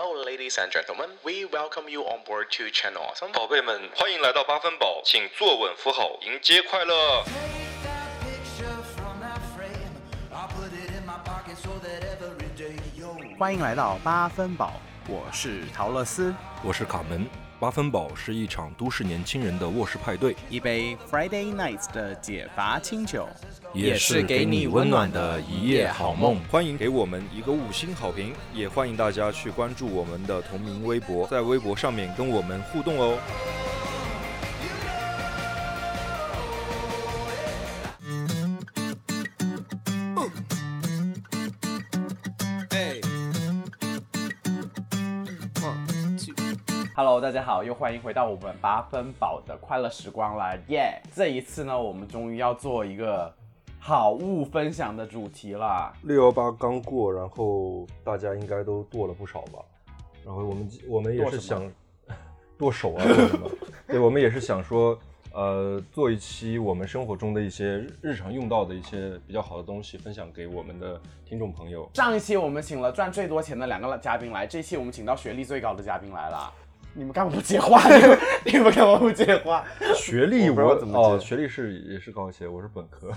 Hello, ladies and gentlemen. We welcome you on board to Channel Awesome. 宝贝们，欢迎来到八分饱，请坐稳扶好，迎接快乐。Take that picture from that frame. I'll put it in my pocket so that every day yo. 欢迎来到八分宝，我是陶乐斯。我是卡门。八分饱是一场都市年轻人的卧室派对，一杯 Friday Nights 的解乏清酒，也是给你温暖的一夜好梦。欢迎给我们一个五星好评，也欢迎大家去关注我们的同名微博，在微博上面跟我们互动哦。好，又欢迎回到我们八分饱的快乐时光啦，耶、这一次呢，我们终于要做一个好物分享的主题啦。六幺八刚过，然后大家应该都剁了不少吧？然后我们我们也是想剁手啊，剁什么？对，我们也是想说，呃，做一期我们生活中的一些日日常用到的一些比较好的东西，分享给我们的听众朋友。上一期我们请了赚最多钱的两个嘉宾来，这期我们请到学历最高的嘉宾来了。你们干嘛不接话？你们 你们干嘛不接话？学历我怎么哦，接学历是也是高一些，我是本科。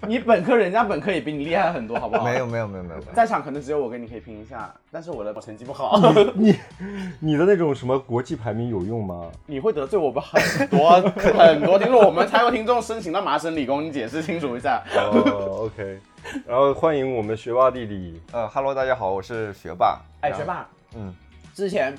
你本科，人家本科也比你厉害很多，好不好？没有没有没有没有，在场可能只有我跟你可以拼一下，但是我的成绩不好，你你的那种什么国际排名有用吗？你会得罪我们很多很多听众。我们才有听众申请到麻省理工，你解释清楚一下。哦，OK。然后欢迎我们学霸弟弟。呃哈喽，大家好，我是学霸。哎，学，霸，嗯，之前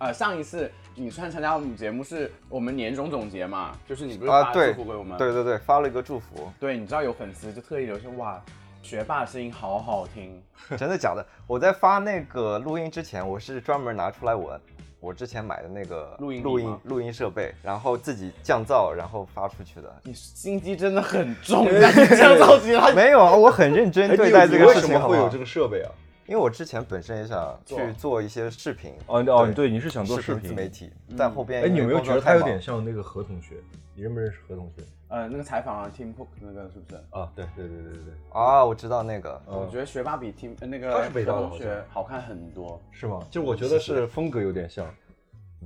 呃上一次你算参加我们节目是我们年终总结嘛，就是你不是发祝福给我们？对对对，发了一个祝福，对，你知道有粉丝就特意留言说哇，学霸的声音好好听。真的假的？我在发那个录音之前，我是专门拿出来我我之前买的那个录音笔录音吗录音设备，然后自己降噪，然后发出去的。你心机真的很重，但是这样着急他。没有啊，我很认真哎，对待这个你为什事情，好不好么会有这？个设备啊？因为我之前本身也想去做一些视频，哦哦，对，你是想做视频自媒。体，在后边哎，你有没有觉得他有点像？那个何同学？你认不认识何同学？呃，那个采访啊，Tim Cook 那个是不是？啊，对对对对对对，啊，我知道那个，我觉得学霸比 Tim 呃那个他是北大同学好看很多。是吗？就我觉得是风格有点像。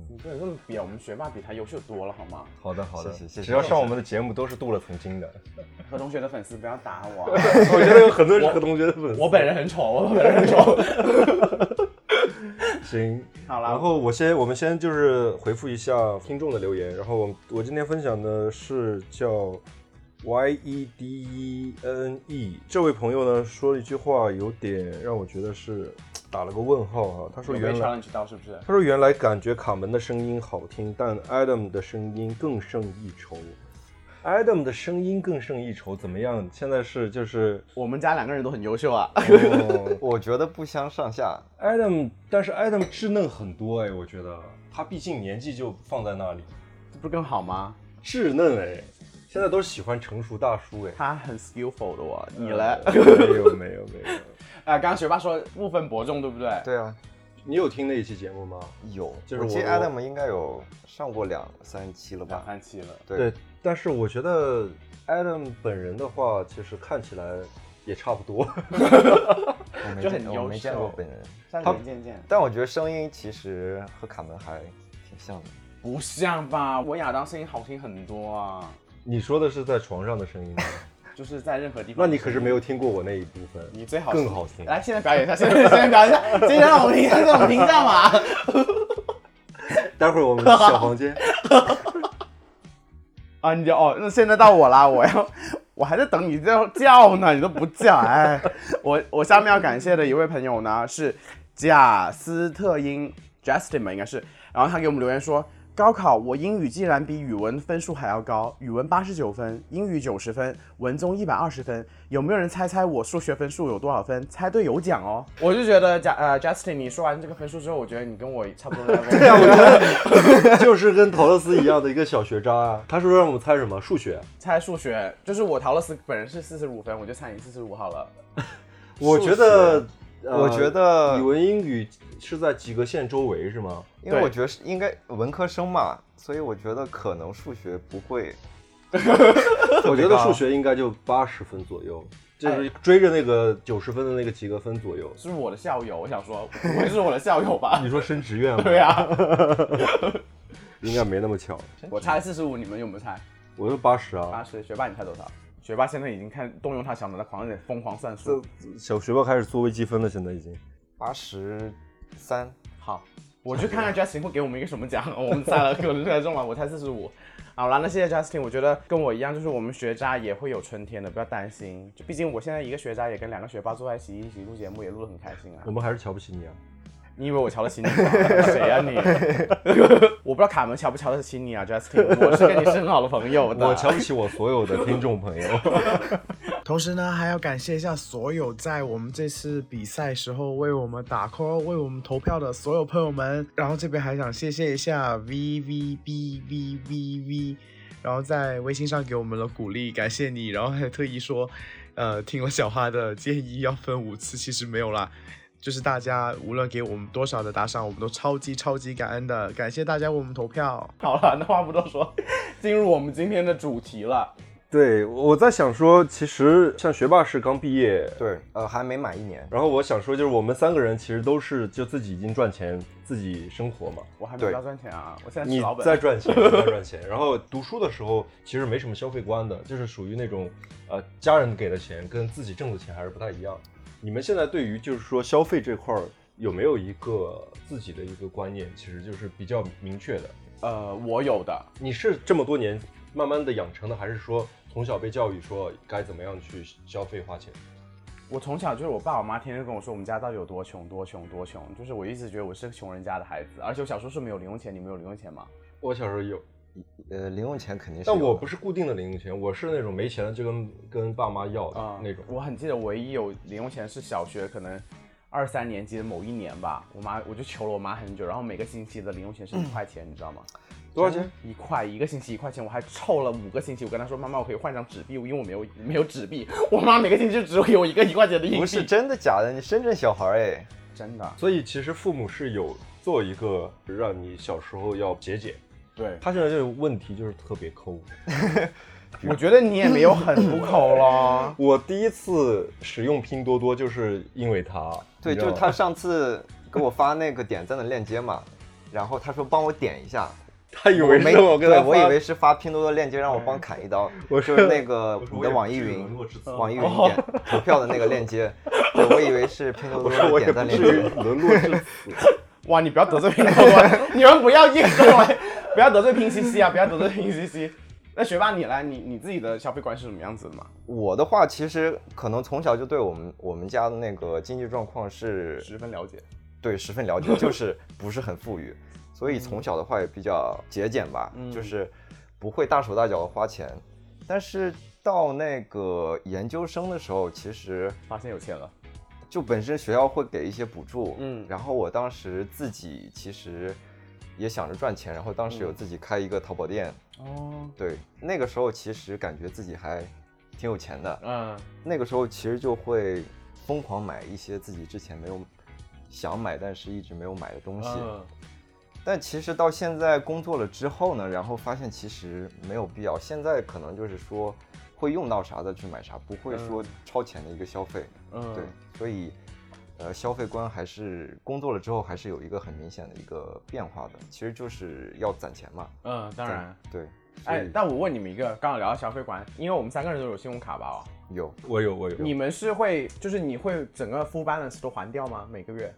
你不能这么比啊，我们学霸比他优秀多了好吗？好的好的，谢谢谢谢只要上我们的节目都是镀了层金的。何同学的粉丝不要打我啊、我觉得有很多是何同学的粉丝。我本人很丑，我本人很丑。行，好了然后我先，我们先就是回复一下听众的留言。然后我我今天分享的是叫 Y E D E N E 这位朋友呢说了一句话，有点让我觉得是打了个问号哈。他说原来 challenge 到是不是？他说原来感觉卡门的声音好听，但 Adam 的声音更胜一筹。Adam 的声音更胜一筹，怎么样？现在是就是我们家两个人都很优秀啊。哦 我觉得不相上下。Adam，但是 Adam 稚嫩很多哎，我觉得他毕竟年纪就放在那里，这不是更好吗？稚嫩哎，现在都喜欢成熟大叔哎。他很 skillful 的我，你嘞？呃没有没有没有，啊，刚刚学霸说不分伯仲，对不对？对啊，你有听那一期节目吗？有，就是我记得我 Adam 应该有上过两三期了吧两吧？三期了。对对，但是我觉得 Adam 本人的话，其实看起来也差不多。我没就很优见我没见秀过本人，三人见见，但我觉得声音其实和卡门还挺像的。不像吧？我亚当声音好听很多啊，你说的是在床上的声音吗？就是在任何地方。那你可是没有。听过我那一部分，你最好更好听。来，现在表演一下，现在现在表演一下，现在让我们评，让我们评价嘛。待会儿我们小房间。啊，你就哦，那现在到我啦，我要，我还在等你叫叫呢，你都不叫，哎，我我下面要感谢的一位朋友呢是贾斯特因 Justin 吧，应该是，然后他给我们留言说。高考我英语竟然比语文分数还要高，语文八十九分，英语九十分，文综一百二十分。有没有人猜猜我数学分数有多少分？猜对有奖哦！我就觉得贾呃 Justin，你说完这个分数之后，我觉得你跟我差不多。对啊，我觉得 就是跟陶乐斯一样的一个小学渣啊。他说让我们猜什么？数学。猜数学，就是我陶乐斯本人是四十五分，我就猜你四十五好了。我觉得，呃我觉得语文、英语是在及格线周围是吗？对因为我觉得是应该文科生嘛，所以我觉得可能数学不会。我觉得数学应该就八十分左右。就是追着那个九十分的那个及格分左右。是我的校友，我想说不会是我的校友吧 你？说升职院吗？对啊，应该没那么巧。我猜四十五，你们有没有猜？我是八十啊八，十，学霸你猜多少？学霸现在已经看动用他小脑袋狂人疯狂算数。小学霸开始做微积分了，现在已经。八十三，好，我去看看 Justin 会给我们一个什么奖。我们猜了，可能猜中了，我猜四十五。好啦，那谢谢 Justin。我觉得跟我一样，就是我们学渣也会有春天的，不要担心。就毕竟我现在一个学渣，也跟两个学霸坐在一起一起录节目，也录得很开心啊我。们还是瞧不起你啊。你以为我瞧得起你吗？谁啊你？我不知道卡门瞧不瞧得起你啊，Justin。我是跟你是很好的朋友的。我瞧不起我所有的听众朋友。同时呢，还要感谢一下所有在我们这次比赛时候为我们打 call、为我们投票的所有朋友们。然后这边还想谢谢一下 V V B V V V，然后在微信上给我们的鼓励，感谢你。然后还特意说，呃，听了小花的建议要分五次，其实没有啦。就是大家无论给我们多少的打赏，我们都超级超级感恩的，感谢大家为我们投票。好了，那话不多说，进入我们今天的主题了。对，我在想说，其实像学霸是刚毕业，对，呃，还没满一年。然后我想说，就是我们三个人其实都是就自己已经赚钱，自己生活嘛。我还没到赚钱啊，我现在你是老本。在赚钱，你在赚钱。然后读书的时候其实没什么消费观的，就是属于那种呃家人给的钱跟自己挣的钱还是不太一样。你们现在对于就是说消费这块儿有没有一个自己的一个观念，其实就是比较明确的？呃，我有的，你是这么多年慢慢的养成的，还是说从小被教育说该怎么样去消费花钱？我从小就是我爸我妈天天跟我说我们家到底有多穷多穷多穷，就是我一直觉得我是个穷人家的孩子，而且我小时候是没有零用钱，你们有零用钱吗？我小时候有，呃，零用钱肯定是但，我不是固定的零用钱，我是那种没钱了就跟跟爸妈要的啊、那种。我很记得唯一有零用钱是小学可能二三年级的某一年吧，我妈我就求了我妈很久，然后每个星期的零用钱是一块钱，你知道吗？多少钱？一块，一个星期一块钱，我还凑了五个星期。我跟他说，妈妈，我可以换张纸币，因为我没有没有纸币。我妈每个星期就只给我一个一块钱的硬币。不是真的假的？你深圳小孩儿哎，真的，所以其实父母是有做一个让你小时候要节俭。对，他现在这个问题就是特别抠。我觉得你也没有很不抠了。我第一次使用拼多多就是因为他，对，就是他上次给我发那个点赞的链接嘛，然后他说帮我点一下，他以为没是我跟他对，我以为是发拼多多链接让我帮砍一刀，我说就是那个你的网易云网易云点 投票的那个链接，对，我以为是拼多多 我说我的也不至于点赞链接。沦落至此。哇，你不要得罪拼多多，你们不要硬过来，不要得罪拼夕夕啊，不要得罪拼夕夕。那学霸你来，你你自己的消费观是什么样子的嘛？我的话，其实可能从小就对我们我们家的那个经济状况是十分了解。对十分了解，就是不是很富裕，所以从小的话也比较节俭吧，嗯。就是不会大手大脚的花钱。但是到那个研究生的时候，其实发现有钱了，就本身学校会给一些补助，嗯。然后我当时自己其实也想着赚钱，然后当时有自己开一个淘宝店，哦，对，那个时候其实感觉自己还挺有钱的，嗯，那个时候其实就会疯狂买一些自己之前没有想买但是一直没有买的东西。嗯但其实到现在工作了之后呢，然后发现其实没有必要。现在可能就是说会用到啥的去买啥，不会说超前的一个消费。嗯，对，所以呃，消费观还是工作了之后还是有一个很明显的一个变化的。其实就是要攒钱嘛。嗯，当然。对，哎，但我问你们一个，刚刚聊到消费观，因为我们三个人都有信用卡吧？哦，有我有我有，你们是会，就是你会整个 full balance 都还掉吗？每个月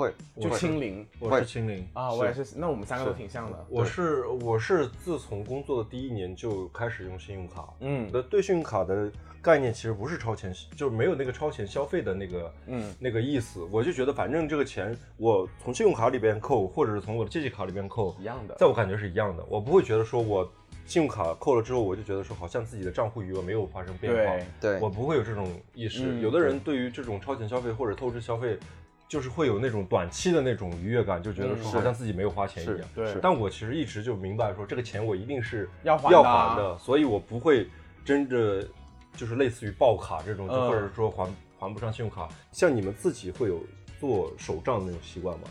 会就会清零我是清零啊？我也是，那我们三个都挺像的。我是我是自从工作的第一年就开始用信用卡。嗯我的对信用卡的概念其实不是超前，就是没有那个超前消费的那个嗯那个意思。我就觉得反正这个钱我从信用卡里边扣，或者是从我的借记卡里边扣，一样的在我感觉是一样的。我不会觉得说我信用卡扣了之后，我就觉得说好像自己的账户余额没有发生变化。对对我不会有这种意识。嗯有的人对于这种超前消费或者透支消费，就是会有那种短期的那种愉悦感，就觉得说嗯好像自己没有花钱一样。对但我其实一直就明白说，这个钱我一定是要还的要啊还的，所以我不会真的就是类似于爆卡这种，就嗯或者说还还不上信用卡。像你们自己会有做手账的那种习惯吗？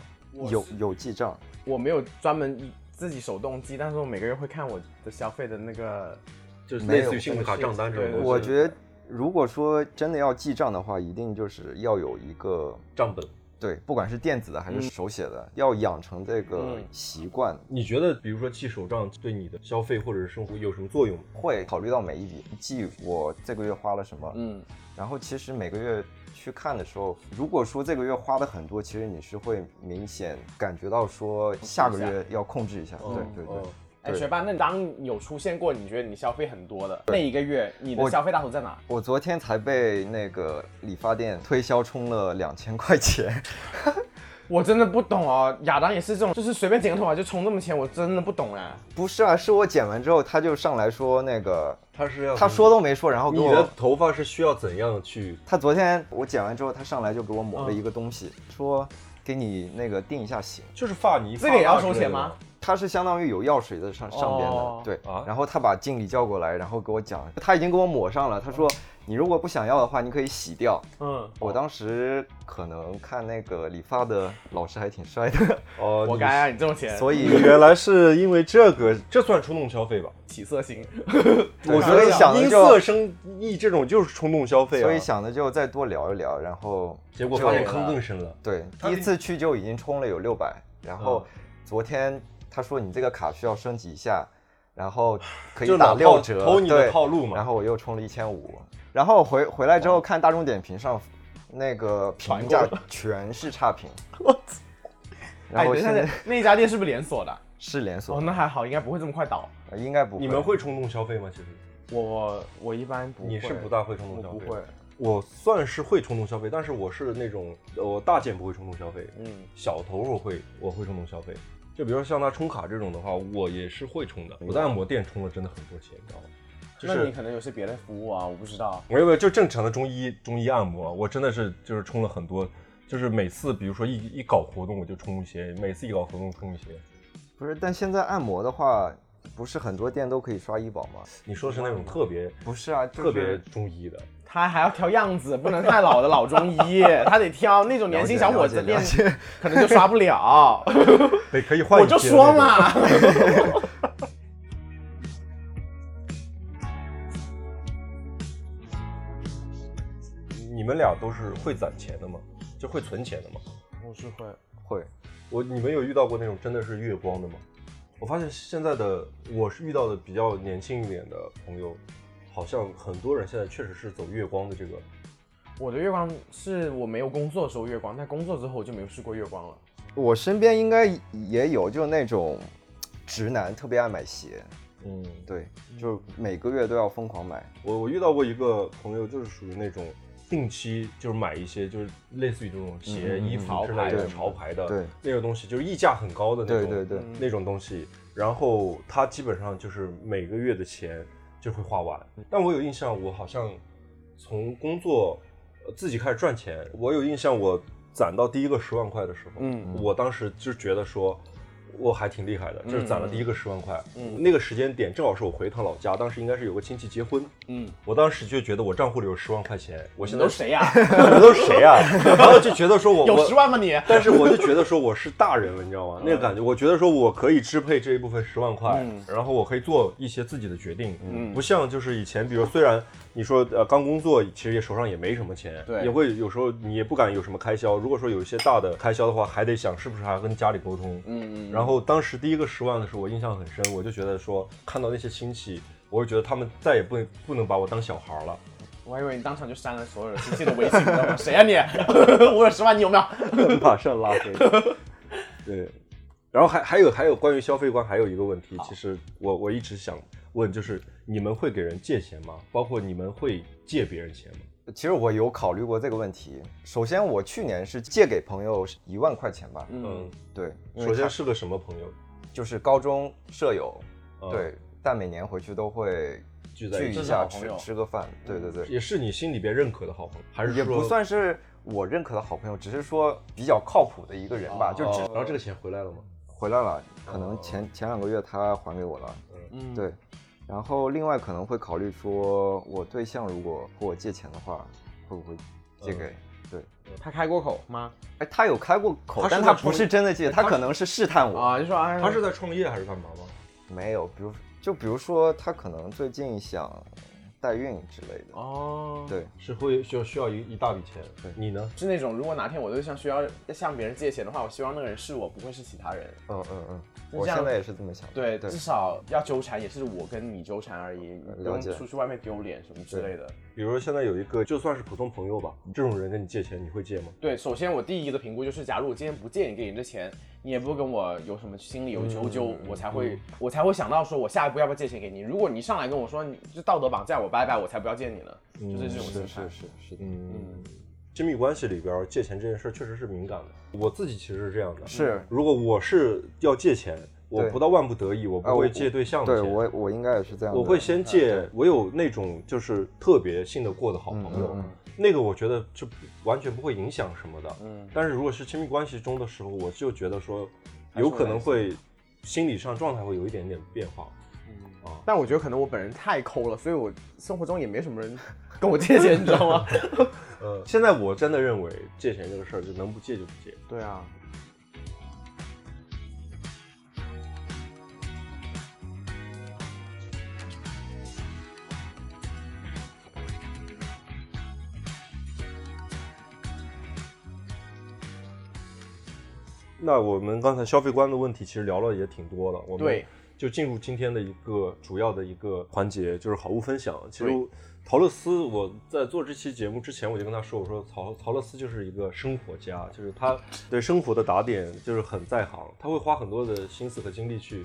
有有记账，我没有专门自己手动记，但是我每个月会看我的消费的那个，就是类似于信用卡账单这种东西。我觉得如果说真的要记账的话，一定就是要有一个账本。对，不管是电子的还是手写的，要养成这个习惯。你觉得，比如说记手账对你的消费或者是生活有什么作用？会考虑到每一笔，记我这个月花了什么，嗯，然后其实每个月去看的时候，如果说这个月花的很多，其实你是会明显感觉到说下个月要控制一下。对对对。哦哎，对学霸，那当有出现过你觉得你消费很多的那一个月，你的消费大头在哪？我昨天才被那个理发店推销充了两千块钱，我真的不懂哦，亚当也是这种，就是随便剪个头发就充这么钱，我真的不懂哎。不是啊，是我剪完之后他就上来说那个，他是要他说都没说，然后给你的，头发是需要怎样去？他昨天我剪完之后，他上来就给我抹了一个东西，说给你那个定一下型。就是发泥，这个也要收钱吗？？它是相当于有药水在上上边的，哦对。啊然后他把经理叫过来，然后给我讲，他已经给我抹上了。他说，你如果不想要的话，你可以洗掉。嗯，我当时可能看那个理发的老师还挺帅的，哦，活该啊，你这种钱，所以原来是因为这个，这算冲动消费吧？起色型。我觉所以得因想的就色生意这种就是冲动消费啊。所以想的就再多聊一聊，然后结果发现坑更深了。对，第一次去就已经充了有六百，然后嗯昨天他说你这个卡需要升级一下，然后可以打六折，偷你的对套路嘛然后我又充了一千五，然后回回来之后看大众点评上那个评价全是差评，然哎，等一下后现在，那家店是不是连锁的？哦，是连锁，那还好，应该不会这么快倒。呃应该不会。你们会冲动消费吗？其实我我一般不会，你是不大会冲动消费。我不会。我算是会冲动消费，但是我是那种我大件不会冲动消费，嗯，小头我会我会冲动消费。就比如说像他充卡这种的话，我也是会充的。我在按摩店充了真的很多钱，你知道吗？就是那你可能有些别的服务啊，我不知道。没有没有就正常的中医中医按摩，我真的是就是充了很多，就是每次比如说一一搞活动我就充一些，每次一搞活动充一些。不是，但现在按摩的话，不是很多店都可以刷医保吗？你说的是那种特别不是啊，就是特别中医的，他还要挑样子，不能太老的老中医，他得挑那种年轻小伙子练了解了解，可能就刷不了。对，可以换我就说嘛，你们俩都是会攒钱的吗？就会存钱的吗？我是会。会。我你们有遇到过那种真的是月光的吗？我发现现在的我是遇到的比较年轻一点的朋友，好像很多人现在确实是走月光的这个。我的月光是我没有工作的时候月光，但工作之后我就没有试过月光了。我身边应该也有，就那种直男特别爱买鞋，嗯，对，就每个月都要疯狂买。我我遇到过一个朋友，就是属于那种定期就是买一些就是类似于这种鞋、衣服潮之类的牌的潮牌的对那个东西，就是溢价很高的那种，对对对，嗯那种东西，然后他基本上就是每个月的钱就会花完。但我有印象，我好像从工作呃自己开始赚钱，我有印象，我攒到第一个十万块的时候，嗯我当时就觉得说。我还挺厉害的，就是攒了第一个十万块。嗯那个时间点正好是我回一趟老家，当时应该是有个亲戚结婚，嗯，我当时就觉得我账户里有十万块钱，我现在你都谁呀、你们都是谁呀？然后就觉得说我有我十万吗你？但是我就觉得说我是大人了，你知道吗？那个感觉，我觉得说我可以支配这一部分十万块，嗯然后我可以做一些自己的决定，嗯不像就是以前，比如虽然你说呃刚工作，其实也手上也没什么钱，对也会有时候你也不敢有什么开销。如果说有一些大的开销的话，还得想是不是还要跟家里沟通。嗯嗯然后当时第一个十万的时候，我印象很深，我就觉得说看到那些亲戚，我就觉得他们再也不不能把我当小孩了。我还以为你当场就删了所有的亲戚的微信，你知道吗？谁呀、你？我有十万，你有没有？马上拉黑。对，然后还还有还有关于消费观，还有一个问题，其实我我一直想问，就是你们会给人借钱吗？包括你们会借别人钱吗？其实我有考虑过这个问题。首先，我去年是借给朋友一万块钱吧，嗯，对，首先他是个什么朋友？就是高中舍友，嗯对，但每年回去都会聚一聚在一下吃吃个饭，对对对，也是你心里边认可的好朋友，还是也说不算是我认可的好朋友，只是说比较靠谱的一个人吧，就然后这个钱回来了吗？回来了，可能前前两个月他还给我了，嗯，对，然后另外可能会考虑说，我对象如果和我借钱的话，会不会借给？对，他开过口吗？哎，他有开过口他，但他不是真的借，他可能是试探我。啊，就说哎，他是在创业还是干嘛吗？没有，比如就比如说他可能最近想代孕之类的。哦，对，是会需要需要一一大笔钱。对你呢？是那种如果哪天我对象需要向别人借钱的话，我希望那个人是我，不会是其他人。嗯嗯嗯，我现在也是这么想。对，对至少要纠缠也是我跟你纠缠而已，你不用出去外面丢脸什么之类的。比如说现在有一个就算是普通朋友吧，这种人跟你借钱，你会借吗？对，首先我第一个的评估就是，假如我今天不借你给你这钱，你也不跟我有什么心里有求救，我才会我才会想到说我下一步要不要借钱给你。如果你上来跟我说你就道德绑架我，拜拜，我才不要借你呢，就是这种心态。是是是是的，嗯，亲密关系里边借钱这件事儿确实是敏感的。我自己其实是这样的，是如果我是要借钱，我不到万不得已，我不会借对象的对钱。我我应该也是这样。我会先借，我有那种就是特别信得过的好朋友，嗯嗯那个我觉得就完全不会影响什么的。嗯但是如果是亲密关系中的时候，我就觉得说，有可能会会心理上状态会有一点点变化。但我觉得可能我本人太抠了，所以我生活中也没什么人跟我借钱，你知道吗？呃，现在我真的认为借钱这个事儿，就能不借就不借。对啊，那我们刚才消费观的问题其实聊了也挺多了，我们对就进入今天的一个主要的一个环节，就是好物分享。其实对陶乐斯，我在做这期节目之前，我就跟他说，我说陶陶乐斯就是一个生活家，就是他对生活的打点就是很在行，他会花很多的心思和精力去。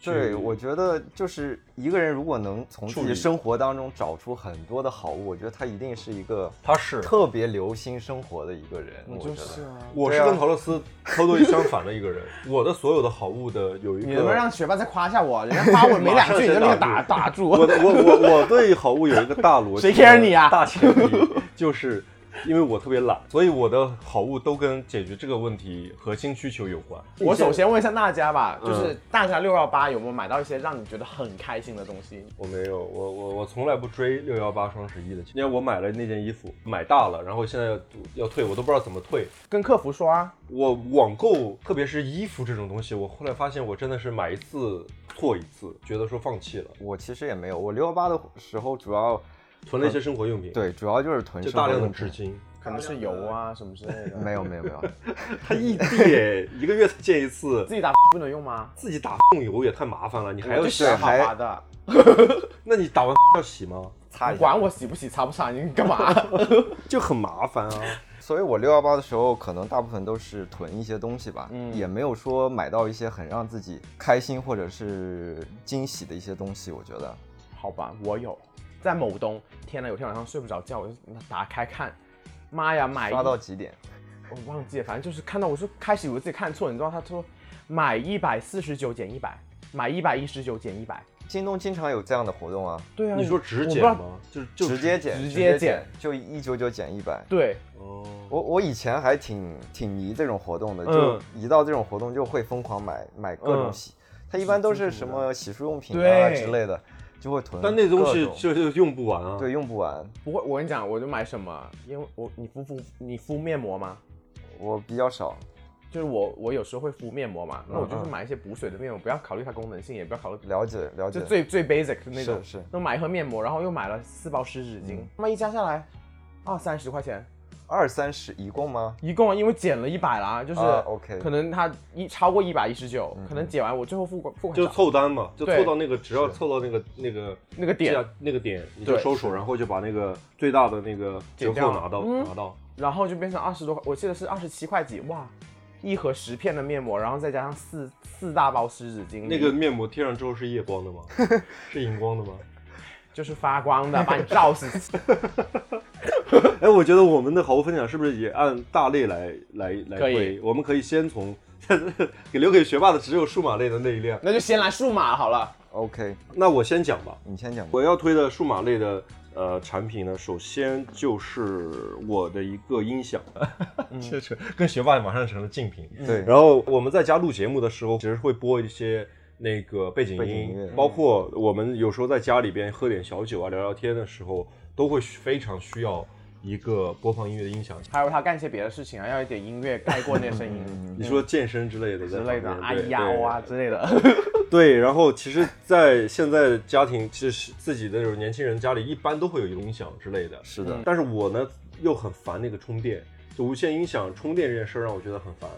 去对，我觉得就是一个人如果能从自己生活当中找出很多的好物，我觉得他一定是一个他是特别留心生活的一个人。我觉得啊。我是跟陶乐斯 totally 相反的一个人，我的所有的好物的有一个，你能不能让学霸再夸一下我？人家夸我没两句，你就那个打打住。我的我我我对好物有一个大逻辑，谁 care 你啊大前提就是因为我特别懒，所以我的好物都跟解决这个问题核心需求有关。我首先问一下大家吧，嗯就是大家六幺八有没有买到一些让你觉得很开心的东西？我没有，我我我从来不追六幺八双十一的，因为我买了那件衣服，买大了，然后现在要要退，我都不知道怎么退。跟客服说啊，我网购，特别是衣服这种东西，我后来发现我真的是买一次错一次，觉得说放弃了，我其实也没有，我六幺八的时候主要囤了一些生活用品，，对主要就是囤就大量的生活用品。纸巾。可能是油啊什么之类的。没有没有没有，他异地耶，一个月才见一次，自己打不能用吗？自己打用油也太麻烦了，你还要洗还滑的，那你打完要洗吗？擦。管我洗不洗、擦不擦，你干嘛？就很麻烦啊。所以我六幺八的时候，可能大部分都是囤一些东西吧，嗯也没有说买到一些很让自己开心或者是惊喜的一些东西。我觉得，好吧，我有，在某东，天呐，有天晚上睡不着觉，我就打开看，妈呀，买一刷到几点？我忘记了，反正就是看到我说开始以为自己看错，你知道他说买一百四十九减一百，买一百一十九减一百，京东经常有这样的活动啊，对啊，你说直减吗？就是就直接减，直接减，就一九九减一百。对，哦，我我以前还挺挺迷这种活动的，嗯。就一到这种活动就会疯狂买买各种嗯。洗，它一般都是什么洗漱用品啊之类的，就会囤。但那东西就就用不完啊。对用不完，不会，我跟你讲，我就买什么，因为我你敷敷你敷面膜吗？我比较少。就是我我有时候会敷面膜嘛，那我就是嗯买一些补水的面膜，不要考虑它功能性，也不要考虑了解了解就，最最 basic 的那种，是是那买一盒面膜，然后又买了四包湿纸巾，那么一加下来，啊三十块钱，二三十一共吗？一共因为减了一百啦，就是啊，OK 可能他一超过一百一十九，可能减完我最后付款付款就凑单嘛，就凑到那个，只要凑到那个那个那个点那个点，你就收手，然后就把那个最大的那个折扣拿到嗯拿到。然后就变成二十多块，我记得是二十七块几，哇，一盒十片的面膜，然后再加上四四大包湿纸巾，那个面膜贴上之后是夜光的吗？是荧光的吗？就是发光的，把你照死。哎，我觉得我们的好物分享是不是也按大类来来来可以归？我们可以先从给留给学霸的只有数码类的那一辆。那就先来数码好了。OK，那我先讲吧。你先讲吧。我要推的数码类的呃产品呢，首先就是我的一个音响，确实跟学霸马上成了竞品。对，然后我们在家录节目的时候，其实会播一些那个背景音，景音包括我们有时候在家里边喝点小酒啊、聊聊天的时候，都会非常需要一个播放音乐的音响。还有他干些别的事情啊，要一点音乐盖过那声音 你说健身之类的，之类的，哎哎呀哇之类的。对，然后其实，在现在家庭，其实自己的那种年轻人家里一般都会有音响之类的。是的，但是我呢又很烦那个充电，就无线音响充电这件事儿让我觉得很烦。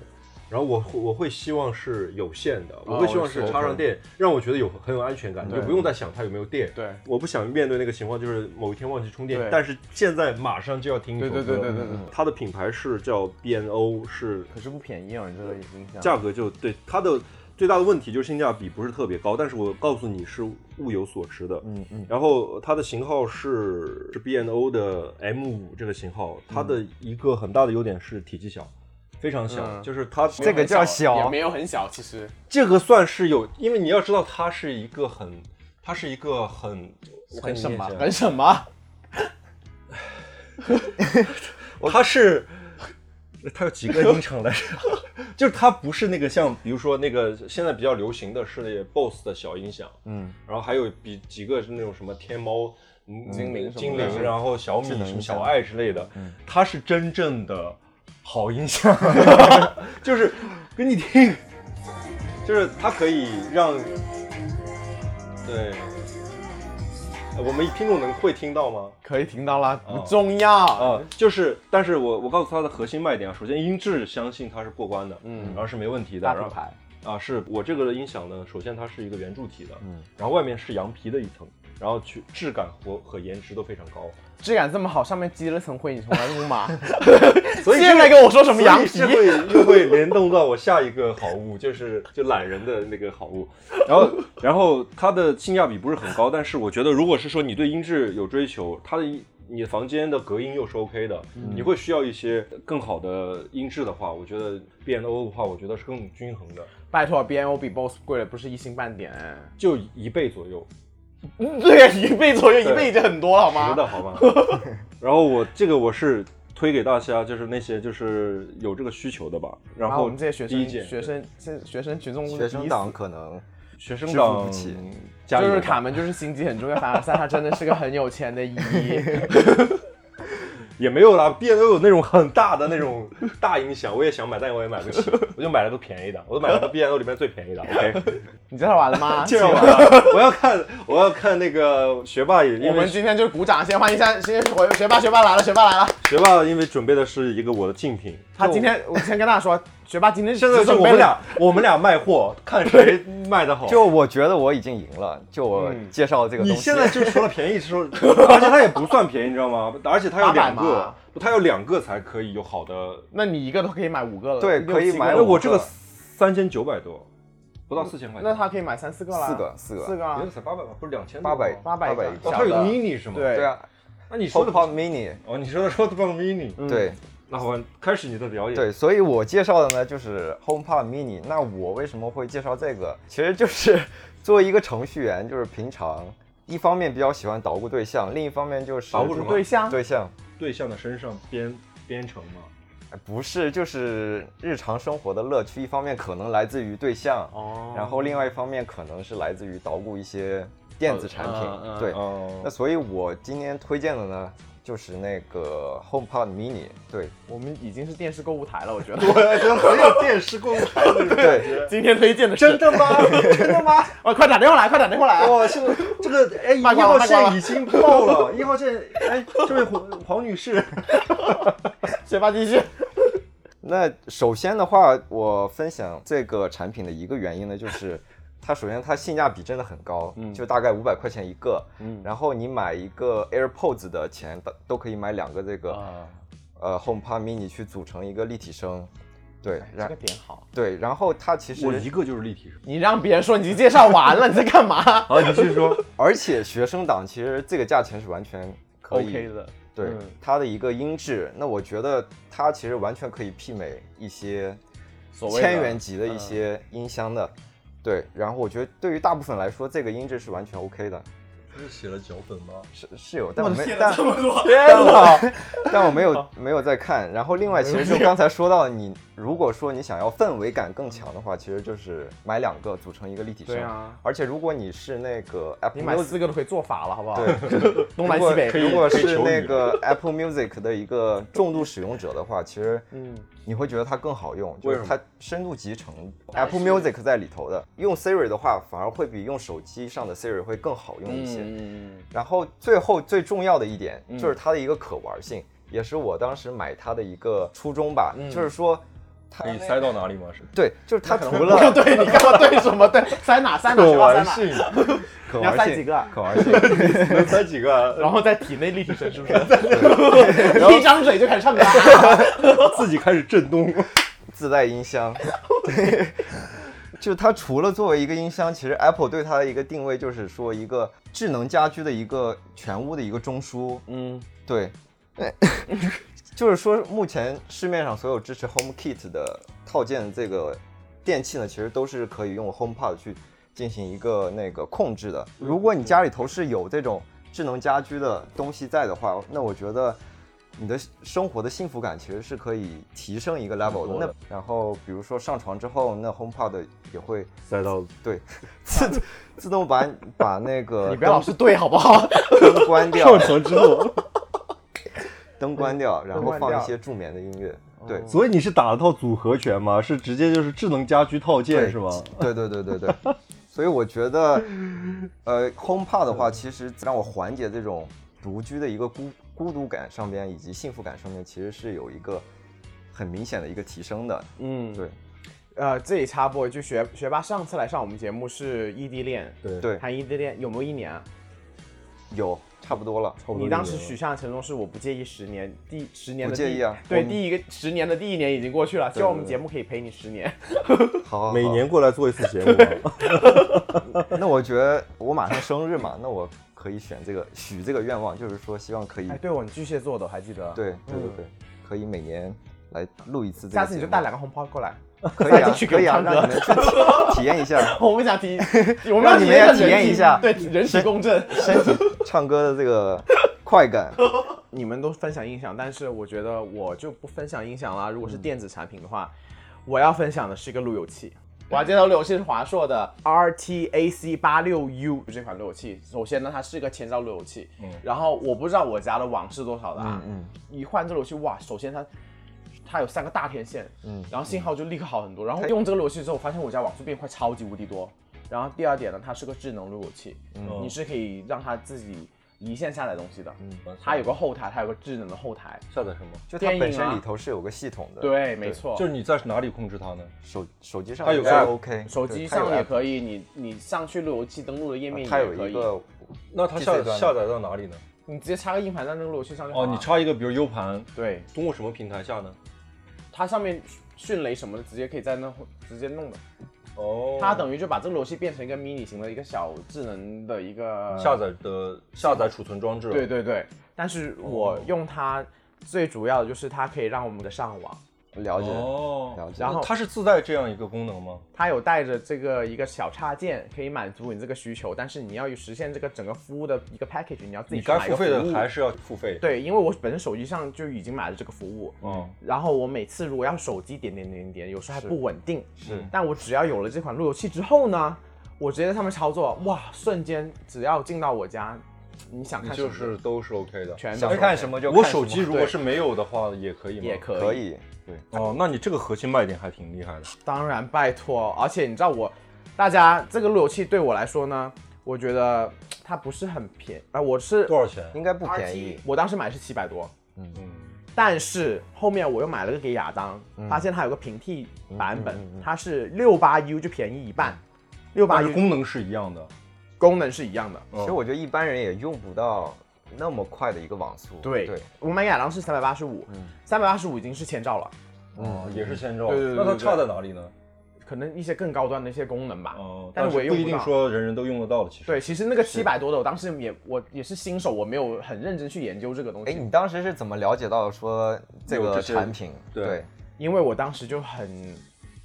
然后我会我会希望是有线的，我会希望是是插上电，让我觉得有很有安全感，你就不用再想它有没有电。对我不想面对那个情况，就是某一天忘记充电对，但是现在马上就要听一首对歌。对对对对对。它的品牌是叫 BNO，是可是不便宜啊，你这个音响。价格就对它的最大的问题就是性价比不是特别高，但是我告诉你是物有所值的。嗯嗯，然后它的型号是是 B N O 的 M 五这个型号，它的一个很大的优点是体积小，非常小，嗯。就是它这个叫小也没有很小，其实。这个算是有，因为你要知道它是一个很，它是一个很很什么很什么？它是，它有几个音场来着？就是它不是那个像，比如说那个现在比较流行的是那 BOSS 的小音响，嗯，然后还有比几个是那种什么天猫、嗯精灵精灵，然后小米什么小爱之类的，嗯。它是真正的好音响，就是给你听，就是它可以让，对。呃我们听众能会听到吗？可以听到啦，哦不重要。啊，就是，但是我我告诉他的核心卖点啊，首先音质相信它是过关的，嗯然后是没问题的，大品牌，啊，是我这个的音响呢，首先它是一个圆柱体的，嗯，然后外面是羊皮的一层，然后去质感和和颜值都非常高，质感这么好，上面积了层灰，你从来不抹？所以现在跟我说什么羊皮会又会联动到我下一个好物，就是就懒人的那个好物，然后然后它的性价比不是很高，但是我觉得如果是说你对音质有追求，它的音你房间的隔音又是 OK 的，你会需要一些更好的音质的话，我觉得 B N O 的话，我觉得是更均衡的，拜托，B N O 比 BOSS 贵了，不是一星半点。就一倍左右。嗯 对呀，一倍左右，一倍已经很多了，好吗？值的好吗？然后我这个我是推给大家，就是那些就是有这个需求的吧。然后我们这些学生、学生、这学生群众学生党可能学生党就是卡门，就是心机很重要。凡尔赛他真的是个很有钱的姨，也没有啦，B&O 有那种很大的那种 大音响，我也想买，但我也买不起，我就买了个便宜的，我都买了个 B&O 里面最便宜的。OK，你介绍完了吗？介绍完了，我要看我要看那个学霸也，因为我们今天就是鼓掌，先欢迎一下，先学学霸，学霸来了，学霸来了。学霸因为准备的是一个我的竞品，他今天，我先跟大家说，学霸今天现在是我们俩我们俩卖货，看谁卖的好。就我觉得我已经赢了，就我嗯介绍这个东西。你现在就除了便宜说，而且它也不算便宜，你知道吗？而且它有两个嘛，它有两个才可以有好的。那你一个都可以买五个了，对可以买我这个三千九百多，不到四千块钱。那他可以买三四个了，四个四个四个啊别的，才八百吧，不是两千八百八百个八百哦，它有 mini 是吗？对对啊那你说的，HomePod Mini，哦，你说的说的放 mini，嗯对那好吧，开始你的表演。对，所以我介绍的呢就是 HomePod Mini。那我为什么会介绍这个？其实就是 作为一个程序员，就是平常一方面比较喜欢捣鼓对象，另一方面就是捣鼓什么对象，对象。对象的身上编编程嘛。哎不是，就是日常生活的乐趣。一方面可能来自于对象，哦然后另外一方面可能是来自于捣鼓一些电子产品。对，哦那所以我今天推荐的呢，就是那个 HomePod Mini。对我们已经是电视购物台了，我觉得。我觉得很有电视购物台的那种感觉。今天推荐的是真的吗？真的吗？哦，快打电话来，快打电话来！哇，现在这个哎，一号线已经爆了，一号线哎，这位黄黄女士，学霸继续。那首先的话，我分享这个产品的一个原因呢，就是它首先它性价比真的很高，就大概五百块钱一个，嗯然后你买一个 AirPods 的钱都都可以买两个这个、啊，呃 HomePod Mini 去组成一个立体声，对，这个点好。对，然后它其实我一个就是立体声。你让别人说，你已经介绍完了，你在干嘛好，你继续说。而且学生党其实这个价钱是完全可以的，对、嗯它的一个音质，那我觉得它其实完全可以媲美一些千元级的一些音箱的。对，然后我觉得对于大部分来说，这个音质是完全 OK 的，不是写了脚本吗？是是有，但我没但这么多，但我但我没有没有在看。然后另外，其实就刚才说到，你如果说你想要氛围感更强的话，其实就是买两个组成一个立体声。对啊而且如果你是那个 Apple 你买 Music 四个都可以做法了，好不好？对，东如果南西北。如果是可以求你那个 Apple Music 的一个重度使用者的话，其实嗯，你会觉得它更好用，就是它深度集成 Apple Music 在里头的。用 Siri 的话，反而会比用手机上的 Siri 会更好用一些。嗯，然后最后最重要的一点就是它的一个可玩性，也是我当时买它的一个初衷吧，就是说它可以塞到哪里吗？是对，就是它除了 对你干嘛对什么对？塞哪塞哪？学霸塞哪？性，你要可玩性塞几个啊可玩性，能塞几个啊？然后在体内立体声，是不是？一张嘴就开始唱歌。自己开始震动。自带音箱。对，就它除了作为一个音箱，其实 Apple 对它的一个定位就是说一个智能家居的一个全屋的一个中枢。嗯，对，对，就是说目前市面上所有支持 HomeKit 的套件这个电器呢，其实都是可以用 HomePod 去进行一个那个控制的。如果你家里头是有这种智能家居的东西在的话，那我觉得你的生活的幸福感其实是可以提升一个 level 的。那然后比如说上床之后，那 HomePod 也会塞到对 自自动把把那个你不要老是对好不好？灯关掉，上床之后，灯关掉，然后放一些助眠的音乐。对，所以你是打了套组合拳吗？是直接就是智能家居套件是吗？对对对对对。所以我觉得，呃，HomePod 的话，其实让我缓解这种独居的一个孤孤独感上边，以及幸福感上面，其实是有一个很明显的一个提升的。嗯，对呃，这里插播就，学学霸上次来上我们节目是异地恋，对对，谈异地恋有没有一年啊？有差不多了。差不多你当时许下的承诺是我不介意十年，第十年的第不介意啊对，第一个十年的第一年已经过去了，希望我们节目可以陪你十年。好好好每年过来做一次节目啊。那我觉得我马上生日嘛，那我可以选这个许这个愿望，就是说希望可以哎，对哦，你巨蟹座的，我还记得。对对对对，可以每年来录一次这个。下次你就带两个红包过来，可以啊可以啊，让你们去体 体验一下 我们想体，我们让你们也体验一下对人体共振。身体唱歌的这个快感。你们都分享音响，但是我觉得我就不分享音响啦。如果是嗯电子产品的话，我要分享的是一个路由器。我要介绍路由器是华硕的 RTAC 八六 U 这款路由器。首先呢，它是一个千兆路由器，然后我不知道我家的网是多少的啊。嗯一换这路由器，哇，首先它它有三个大天线，嗯然后信号就立刻好很多。然后用这个路由器之后，我发现我家网速变快超级无敌多。然后第二点呢，它是个智能路由器，嗯你是可以让它自己离线下载东西的。嗯它有个后台，它有个智能的后台。下载什么？就它电影啊本身里头是有个系统的，，对，没错，就是你在哪里控制它呢？手手机上它有个 OK，手机上也可以，你你上去路由器登录的页面它也可以。有一个那它下下载到哪里呢？你直接插个硬盘在那个路由器上就好哦，你插一个，比如 U 盘，对，通过什么平台下呢？它上面迅雷什么的直接可以在那直接弄的。哦，它等于就把这个路由器变成一个 mini 型的一个小智能的一个下。载的下载储存装置。对，对对，但是我哦用它最主要的就是它可以让我们的上网，了解，哦，了解然后它是自带这样一个功能吗？它有带着这个一个小插件，可以满足你这个需求，但是你要实现这个整个服务的一个 package，你要自己你该去买一个付费的服务还是要付费。，对，因为我本身手机上就已经买了这个服务，嗯，然后我每次如果要手机点点点点，有时候还不稳定。是但我只要有了这款路由器之后呢，我直接在上面操作，哇，瞬间只要进到我家，你想看什么就是都是 OK 的。全都想看什么就我看什么手机如果是没有的话，也可以吗？也可以。哦，那你这个核心卖点还挺厉害的。当然，拜托，而且你知道我，大家这个路由器对我来说呢，我觉得 它不是很便宜，啊、我是多少钱？应该不便宜，我当时买是七百多，嗯，但是后面我又买了个给亚当，发现它有个平替版本，嗯嗯嗯它是六八 U 就便宜一半，六八 U 功能是一样的。功能是一样的。其实我觉得一般人也用不到那么快的一个网速，对，对，我买亚当是三百八十五，三百八十五已经是千兆了，哦，也是千兆。对对对那它差在哪里呢？可能一些更高端的一些功能吧。哦，但是我也不一定用不到说人人都用得到的。其实，对，其实那个七百多的，我当时也我也是新手，我没有很认真去研究这个东哎，西，你当时是怎么了解到说这个产品？对对，因为我当时就很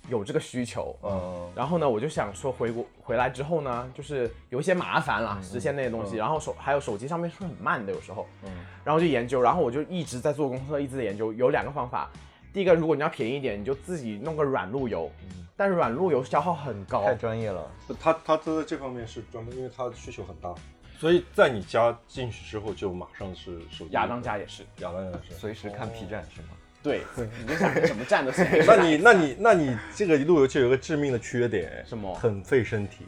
有这个需求。嗯，然后呢，我就想说回国回来之后呢，就是有一些麻烦啦，实现那些东西。嗯然后手还有手机上面是很慢的，有时候。嗯然后就研究，然后我就一直在做功课，一直在研究。有两个方法，第一个，如果你要便宜一点，你就自己弄个软路由，但是软路由消耗很高，太专业了。他他在这方面是专门，因为他的需求很大，所以在你家进去之后就马上是手机。亚当家也是。亚当家也是。随时看 P 站是吗？对，你就想怎么站都行。那你那你那你这个路由器有个致命的缺点，什么很费身体。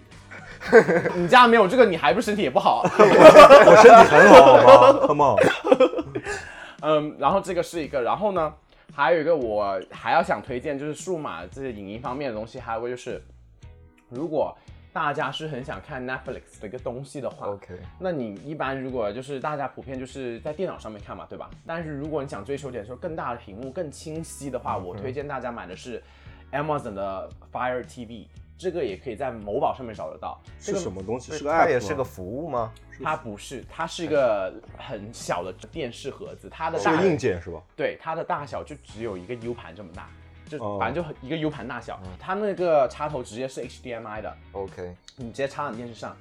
你家没有这个，你还不是身体也不好？我身体很好，好吗？Come on。嗯，然后这个是一个，然后呢，还有一个我还要想推荐，就是数码这些影音方面的东西，还有个就是，如果大家是很想看 Netflix 的一个东西的话 OK 那你一般如果就是大家普遍就是在电脑上面看嘛，对吧？但是如果你想追求点说更大的屏幕、更清晰的话，我推荐大家买的是 Amazon 的 Fire TV，这个也可以在某宝上面找得到。这是个什么东西？是个它也是个服务吗？它不是，它是一个很小的电视盒子，它的大是个硬件是吧？对，它的大小就只有一个 U 盘这么大，就哦反正就一个 U 盘大小。它那个插头直接是 HDMI 的，OK，你直接插到你电视上，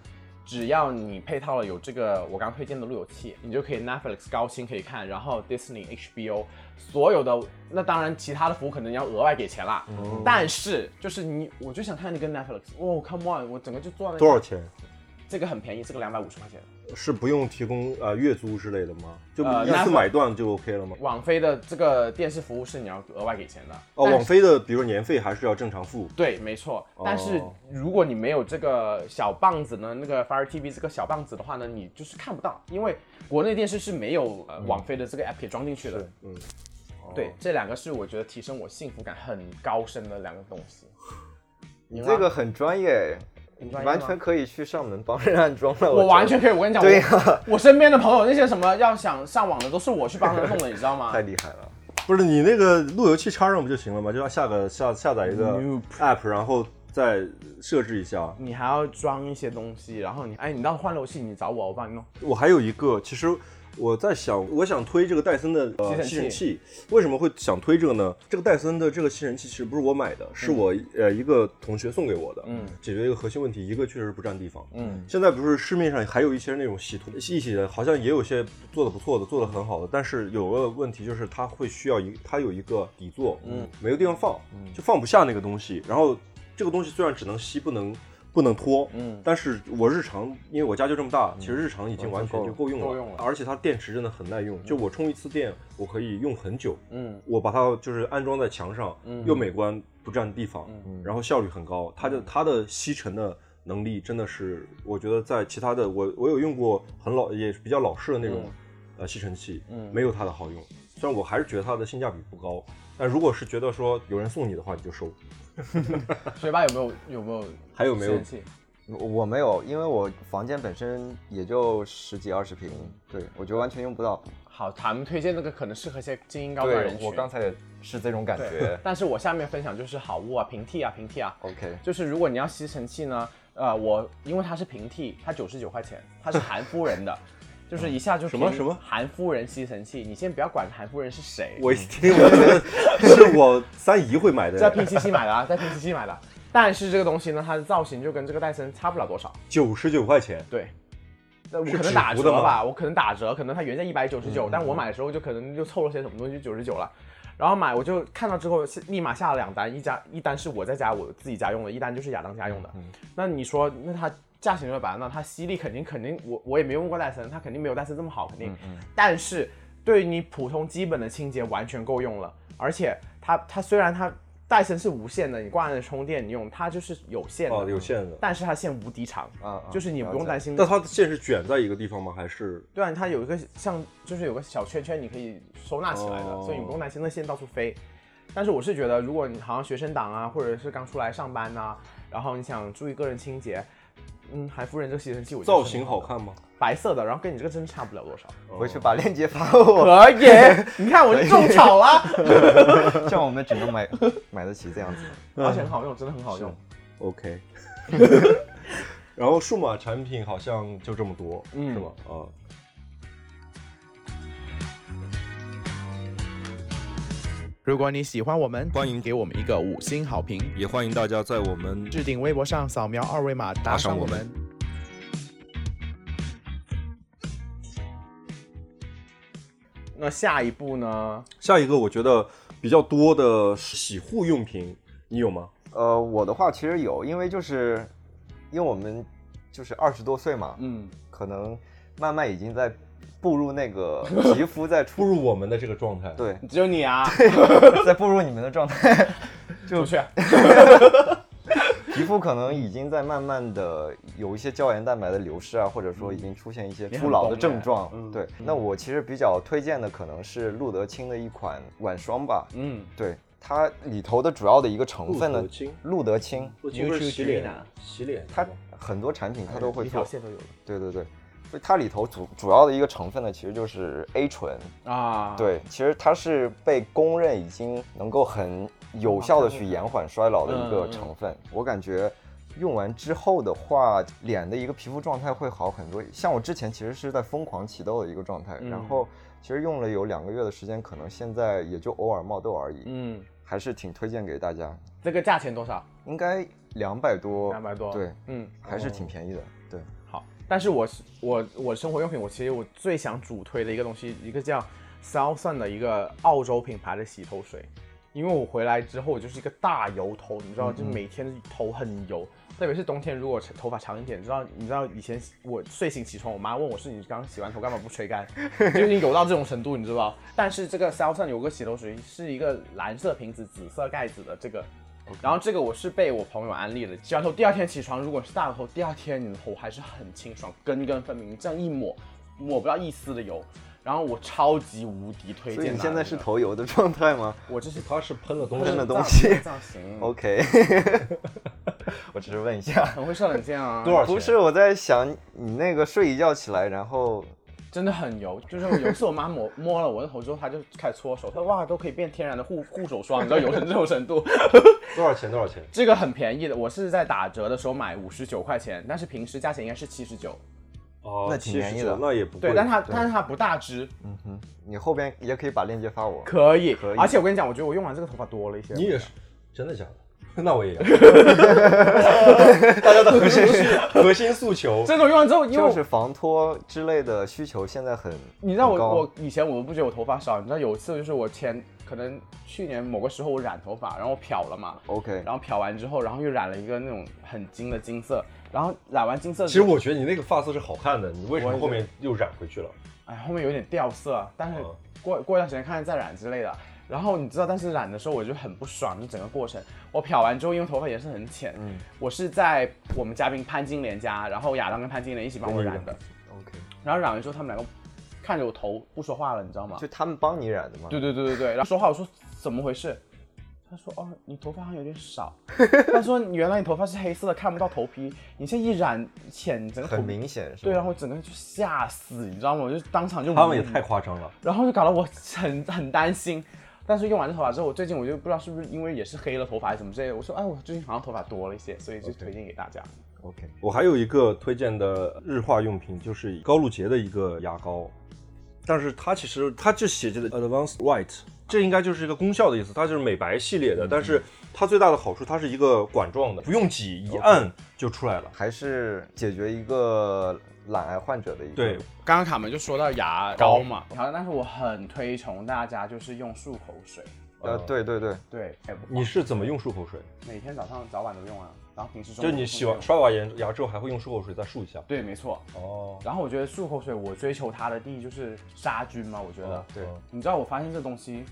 只要你配套了有这个我刚推荐的路由器，你就可以 Netflix 高清可以看，然后 Disney、HBO 所有的，那当然其他的服务可能要额外给钱啦。嗯但是就是你，我就想看那个 Netflix，哦，Come on，我整个就坐在那多少？钱？这个很便宜，这个两百五十块钱。是不用提供呃月租之类的吗？就呃一次买断就 OK 了吗？网飞的这个电视服务是你要额外给钱的。哦，网飞的比如年费还是要正常付。对，没错。但是哦如果你没有这个小棒子呢，那个 Fire TV 这个小棒子的话呢，你就是看不到，因为国内电视是没有呃网飞的这个 app 给装进去的。嗯，对，这两个是我觉得提升我幸福感很高深的两个东西。你这个很专业，完全可以去上门帮人安装了。我完全可以，我跟你讲，对我呀我身边的朋友那些什么要想上网的，都是我去帮他弄的，你知道吗？太厉害了。不是你那个路由器插上不就行了吗？就要下个下下载一个 app，然后再设置一下。你还要装一些东西，然后你哎，你到时候换路由器，你找我，我帮你弄。我还有一个，其实我在想，我想推这个戴森的呃吸尘器。为什么会想推这个呢？这个戴森的这个吸尘器其实不是我买的，是我呃一个同学送给我的，嗯。解决一个核心问题，一个确实不占地方。嗯，现在不是市面上还有一些那种洗图一洗的，好像也有些做的不错的，做的很好的，但是有个问题就是它会需要一它有一个底座，嗯，没有地方放，就放不下那个东西。然后这个东西虽然只能吸不能不能拖，嗯。但是我日常因为我家就这么大，其实日常已经完全就够用了，够用了。而且它电池真的很耐用，就我充一次电我可以用很久。嗯。我把它就是安装在墙上，嗯。又美观不占地方，嗯。然后效率很高。它的它的吸尘的能力真的是，我觉得在其他的我我有用过很老也比较老式的那种、呃吸尘器，嗯。没有它的好用。虽然我还是觉得它的性价比不高，但如果是觉得说有人送你的话，你就收。学霸有没有有没有还有没有？我我没有，因为我房间本身也就十几二十平，对我觉得完全用不到。好，他们推荐那个可能适合一些精英高端人群。我刚才也是这种感对觉。但是我下面分享就是好物啊、平替啊、平替啊，OK，就是如果你要吸尘器呢，呃，我因为它是平替，它九十九块钱，它是韩夫人的，就是一下就什么什么韩夫人吸尘器，你先不要管韩夫人是谁，我一 听我就觉得是我三姨会买的，在 PCC 买的啊，在 PCC 买的，但是这个东西呢，它的造型就跟这个戴森差不了多少，九十九块钱。对。那我可能打折吧，我可能打折，可能它原价一百九十九，但我买的时候就可能就凑了些什么东西，就九十九了。然后买我就看到之后是立马下了两单，一家一单是我在家我自己家用的，一单就是亚当家用的。那你说那它价钱就白，那它吸力肯定肯定我我也没用过戴森，它肯定没有戴森这么好，肯定。但是对于你普通基本的清洁完全够用了，而且它它虽然它戴森是无线的，你挂着充电你用，它就是有线的，哦，有线的。但是它线无敌长，啊，啊就是你不用担心。心。但它的线是卷在一个地方吗？还是对啊，它有一个像就是有个小圈圈，你可以收纳起来的，哦所以你不用担心那线到处飞。但是我是觉得，如果你好像学生党啊，或者是刚出来上班呐、然后你想注意个人清洁，嗯，韩夫人这个吸尘器我觉得造型好看吗？白色的，然后跟你这个真差不了多少。回去把链接发我，可以，你看我就种草了，这样我们只能买买得起这样子。而且很好用，真的很好用。OK，然后数码产品好像就这么多，嗯是吗？啊，如果你喜欢我们，欢迎给我们一个五星好评，也欢迎大家在我们置顶微博上扫描二维码打赏我们。那下一步呢？下一个我觉得比比较多的洗护用品，你有吗？呃，我的话其实有，因为就是因为我们就是二十多岁嘛，嗯，可能慢慢已经在步入那个 皮肤在步出入我们的这个状态，对，只有你啊，在步入你们的状态，就去。皮肤可能已经在慢慢的有一些胶原蛋白的流失啊，或者说已经出现一些初老的症状。嗯对，那我其实比较推荐的可能是路德清的一款晚霜吧。嗯，对，它里头的主要的一个成分呢路德清，路德清，不是洗脸洗脸它很多产品它都会一条做。线都有对对对，所以它里头主主要的一个成分呢，其实就是 A 醇。啊。，对，其实它是被公认已经能够很有效的去延缓衰老的一个嗯嗯成分。我感觉用完之后的话，脸的一个皮肤状态会好很多。像我之前其实是在疯狂起痘的一个状态，嗯然后其实用了有两个月的时间，可能现在也就偶尔冒痘而已，嗯，还是挺推荐给大家。这个价钱多少？应该两百多，两百多。对，嗯，还是挺便宜的。但是我是我我生活用品，我其实我最想主推的一个东西，一个叫 Southern 的一个澳洲品牌的洗头水。因为我回来之后，我就是一个大油头，你知道，就每天头很油，特别是冬天，如果头发长一点，你知道，你知道以前我睡醒起床，我妈问我是你刚洗完头干嘛不吹干，就已经油到这种程度，你知道吧？但是这个 Southern 有个洗头水是一个蓝色瓶子、紫色盖子的这个，然后这个我是被我朋友安利的，洗完头第二天起床，如果是大头，第二天你的头还是很清爽，根根分明，这样一抹，抹不到一丝的油。然后我超级无敌推荐的你现在是头油的状态吗 我这是它是喷了东西喷了的，东西造型？OK，我只是问一下。很会上冷箭啊，多少钱？不是，我在想你那个睡一觉起来，然后真的很油。就是有一次我妈摸摸了我的头之后，她就开始搓手，她说哇都可以变天然的护护手霜，你知道油成这种程度。多少钱？多少钱？这个很便宜的，我是在打折的时候买五十九块钱，但是平时价钱应该是七十九。哦，那挺便宜的那也不贵。对，但它但是它不大支，嗯哼，你后边也可以把链接发我。可以。可以而且我跟你讲，我觉得我用完这个头发多了一些。你也是，真的假的？那我也要。大家的核心需 核心诉求，这种用完之后，因为我就是防脱之类的需求现在很，你知道我我以前我不觉得我头发少，你知道有一次就是我前可能去年某个时候我染头发，然后我漂了嘛，OK，然后漂完之后，然后又染了一个那种很金的金色，然后染完金色，其实我觉得你那个发色是好看的，你为什么后面又染回去了？哎后面有点掉色，但是嗯过过一段时间看看再染之类的。然后你知道，但是染的时候我就很不爽，就整个过程。我漂完之后，因为头发颜色很浅，嗯我是在我们嘉宾潘金莲家，然后亚当跟潘金莲一起帮我染的。OK，然后染完之后，他们两个看着我头不说话了，你知道吗？就他们帮你染的吗？对对对对对，然后说话我说怎么回事？他说哦，你头发好像有点少。他说你原来你头发是黑色的，看不到头皮，你现在一染浅，整个头很明显是？对，然后我整个人就吓死，你知道吗？我就当场就他们也太夸张了。然后就搞得我很很担心。但是用完这头发之后，我最近我就不知道是不是因为也是黑了头发还是怎么之类的，我说哎，我最近好像头发多了一些，所以就推荐给大家。OK，我还有一个推荐的日化用品，就是高露洁的一个牙膏，但是它其实它就写着的 Advanced White，这应该就是一个功效的意思，它就是美白系列的，但是它最大的好处，它是一个管状的，不用挤，一按就出来了。还是解决一个懒癌患者的一个对，刚刚卡门就说到牙膏嘛，好，但是我很推崇大家就是用漱口水，呃，对对对，对，你是怎么用漱口水？每天早上早晚都用啊，然后平时中就你洗完刷完牙牙之后，还会用漱口水再漱一下？对，没错。哦，然后我觉得漱口水，我追求它的第一就是杀菌嘛，我觉得。对你知道我发现这东西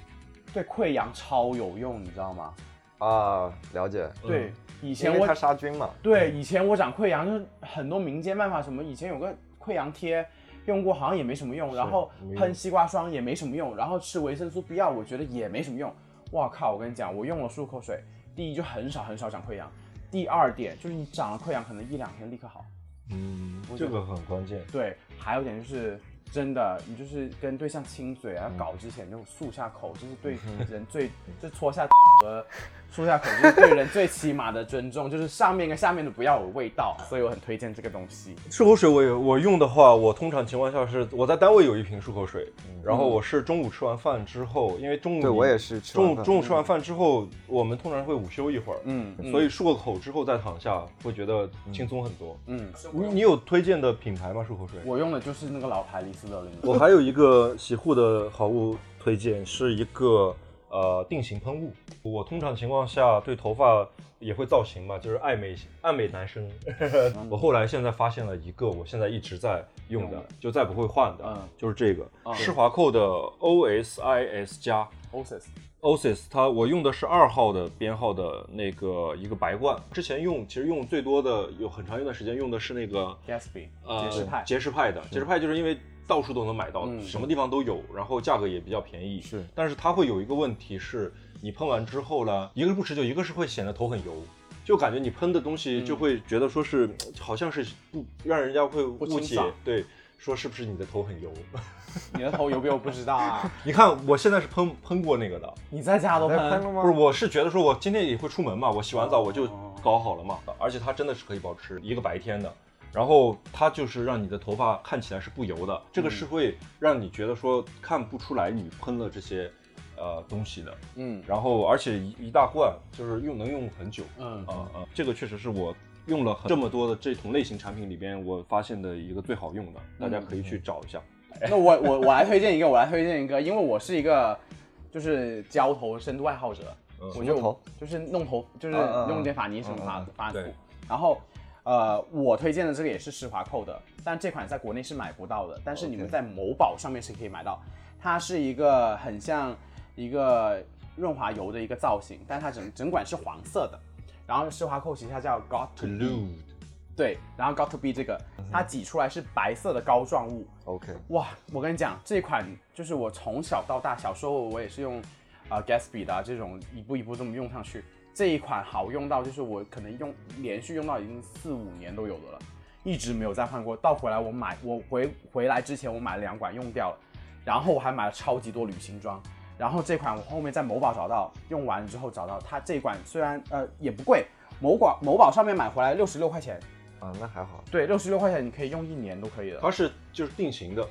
对溃疡超有用，你知道吗？啊，了解。对，以前我它杀菌嘛。对以前我长溃疡就是很多民间办法，什么以前有个溃疡贴。用过好像也没什么用，然后喷西瓜霜也没什么用，然后吃维生素 B 二我觉得也没什么用。哇靠！我跟你讲，我用了漱口水，第一就很少很少长溃疡，第二点就是你长了溃疡可能一两天立刻好。嗯，这个很关键。对，还有一点就是真的，你就是跟对象亲嘴啊，搞之前就漱下口，这是对 人最就搓下 和漱下口，就是对人最起码的尊重，就是上面跟下面的不要有味道，所以我很推荐这个东西。漱口水我也我用的话，我通常情况下是我在单位有一瓶漱口水，然后我是中午吃完饭之后，因为中午对我也是吃中午中午吃完饭之后，我们通常会午休一会儿，嗯，所以漱个口之后再躺下，会觉得轻松很多。嗯，你你有推荐的品牌吗？漱口水？我用的就是那个老牌李斯德林。我还有一个洗护的好物推荐，是一个呃定型喷雾。我通常情况下对头发也会造型嘛，就是爱美爱美男生。我后来现在发现了一个，我现在一直在用的，就再不会换的，嗯就是这个嗯施华蔻的 OSIS 加。Osis，OSIS，它我用的是二号的编号的那个一个白罐，之前用其实用最多的有很长一段时间用的是那个 Gatsby 呃杰士派杰士派的，杰士派就是因为到处都能买到，嗯什么地方都有，然后价格也比较便宜。是，但是它会有一个问题是，你喷完之后呢，一个是不持久，一个是会显得头很油。就感觉你喷的东西嗯就会觉得说是，好像是不让人家会误解，对，说是不是你的头很油？你的头油不油不知道啊，你看我现在是喷喷过那个的，你在家都喷喷了吗？不是，我是觉得说，我今天也会出门嘛，我洗完澡我就哦搞好了嘛，而且它真的是可以保持一个白天的，然后它就是让你的头发看起来是不油的，这个是会让你觉得说看不出来你喷了这些呃东西的，嗯。然后而且一一大罐就是用能用很久，嗯。啊啊，这个确实是我。用了很这么多的这种类型产品里边，我发现的一个最好用的，大家可以去找一下。那我我我来推荐一个，我来推荐一个，因为我是一个就是浇头深度爱好者，嗯。我就头？就是弄头，就是用点发泥什么发嗯嗯对发肤。然后呃，我推荐的这个也是施华蔻的，但这款在国内是买不到的，但是你们在某宝上面是可以买到。它是一个很像一个润滑油的一个造型，但它整整管是黄色的。然后施华蔻旗下叫 Got to Be，Blue 对，然后 Got to Be 这个它挤出来是白色的膏状物，OK，哇，我跟你讲，这款就是我从小到大，小时候我也是用啊、呃 Gatsby 的、啊、这种一步一步这么用上去。这一款好用到就是我可能用连续用到已经四五年都有的了，一直没有再换过。到回来我买我回回来之前我买了两管用掉了，然后我还买了超级多旅行装。然后这款我后面在某宝找到，用完之后找到它这款虽然呃也不贵，某宝某宝上面买回来六十六块钱，啊，那还好。对，六十六块钱你可以用一年都可以的。它是就是定型的，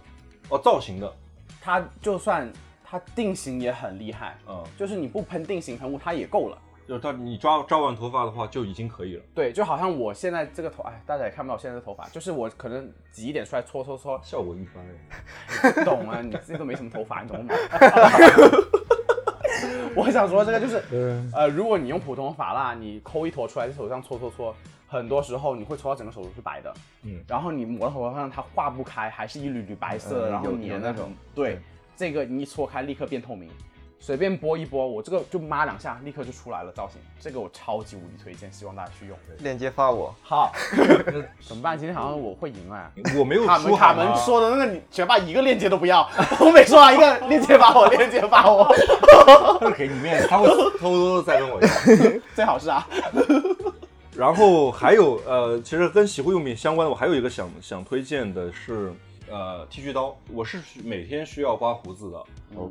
哦，造型的，它就算它定型也很厉害，嗯，就是你不喷定型喷雾它也够了。就是它你抓抓完头发的话就已经可以了。对，就好像我现在这个头，哎，大家也看不到我现在的头发，就是我可能挤一点出来搓搓搓，效果一般。不懂啊，你自己都没什么头发，你懂吗？我想说这个就是，呃，如果你用普通发蜡，你抠一坨出来在手上搓搓搓，很多时候你会搓到整个手都是白的，嗯然后你抹到头发上它化不开，还是一缕缕白色的，嗯然后有粘那种有那种，对，这个你一搓开立刻变透明，随便拨一拨，我这个就抹两下立刻就出来了造型，这个我超级无敌推荐，希望大家去用。链接发我，好，怎么办？今天好像我会赢哎。我没有卡门说卡门说的那个，你学霸一个链接都不要，我每说完一个链接发我，链接发我，他是给你面子，他会偷偷的再跟我要。最好是啊，然后还有呃，其实跟洗护用品相关的，我还有一个想想推荐的是呃剃须刀，我是每天需要刮胡子的。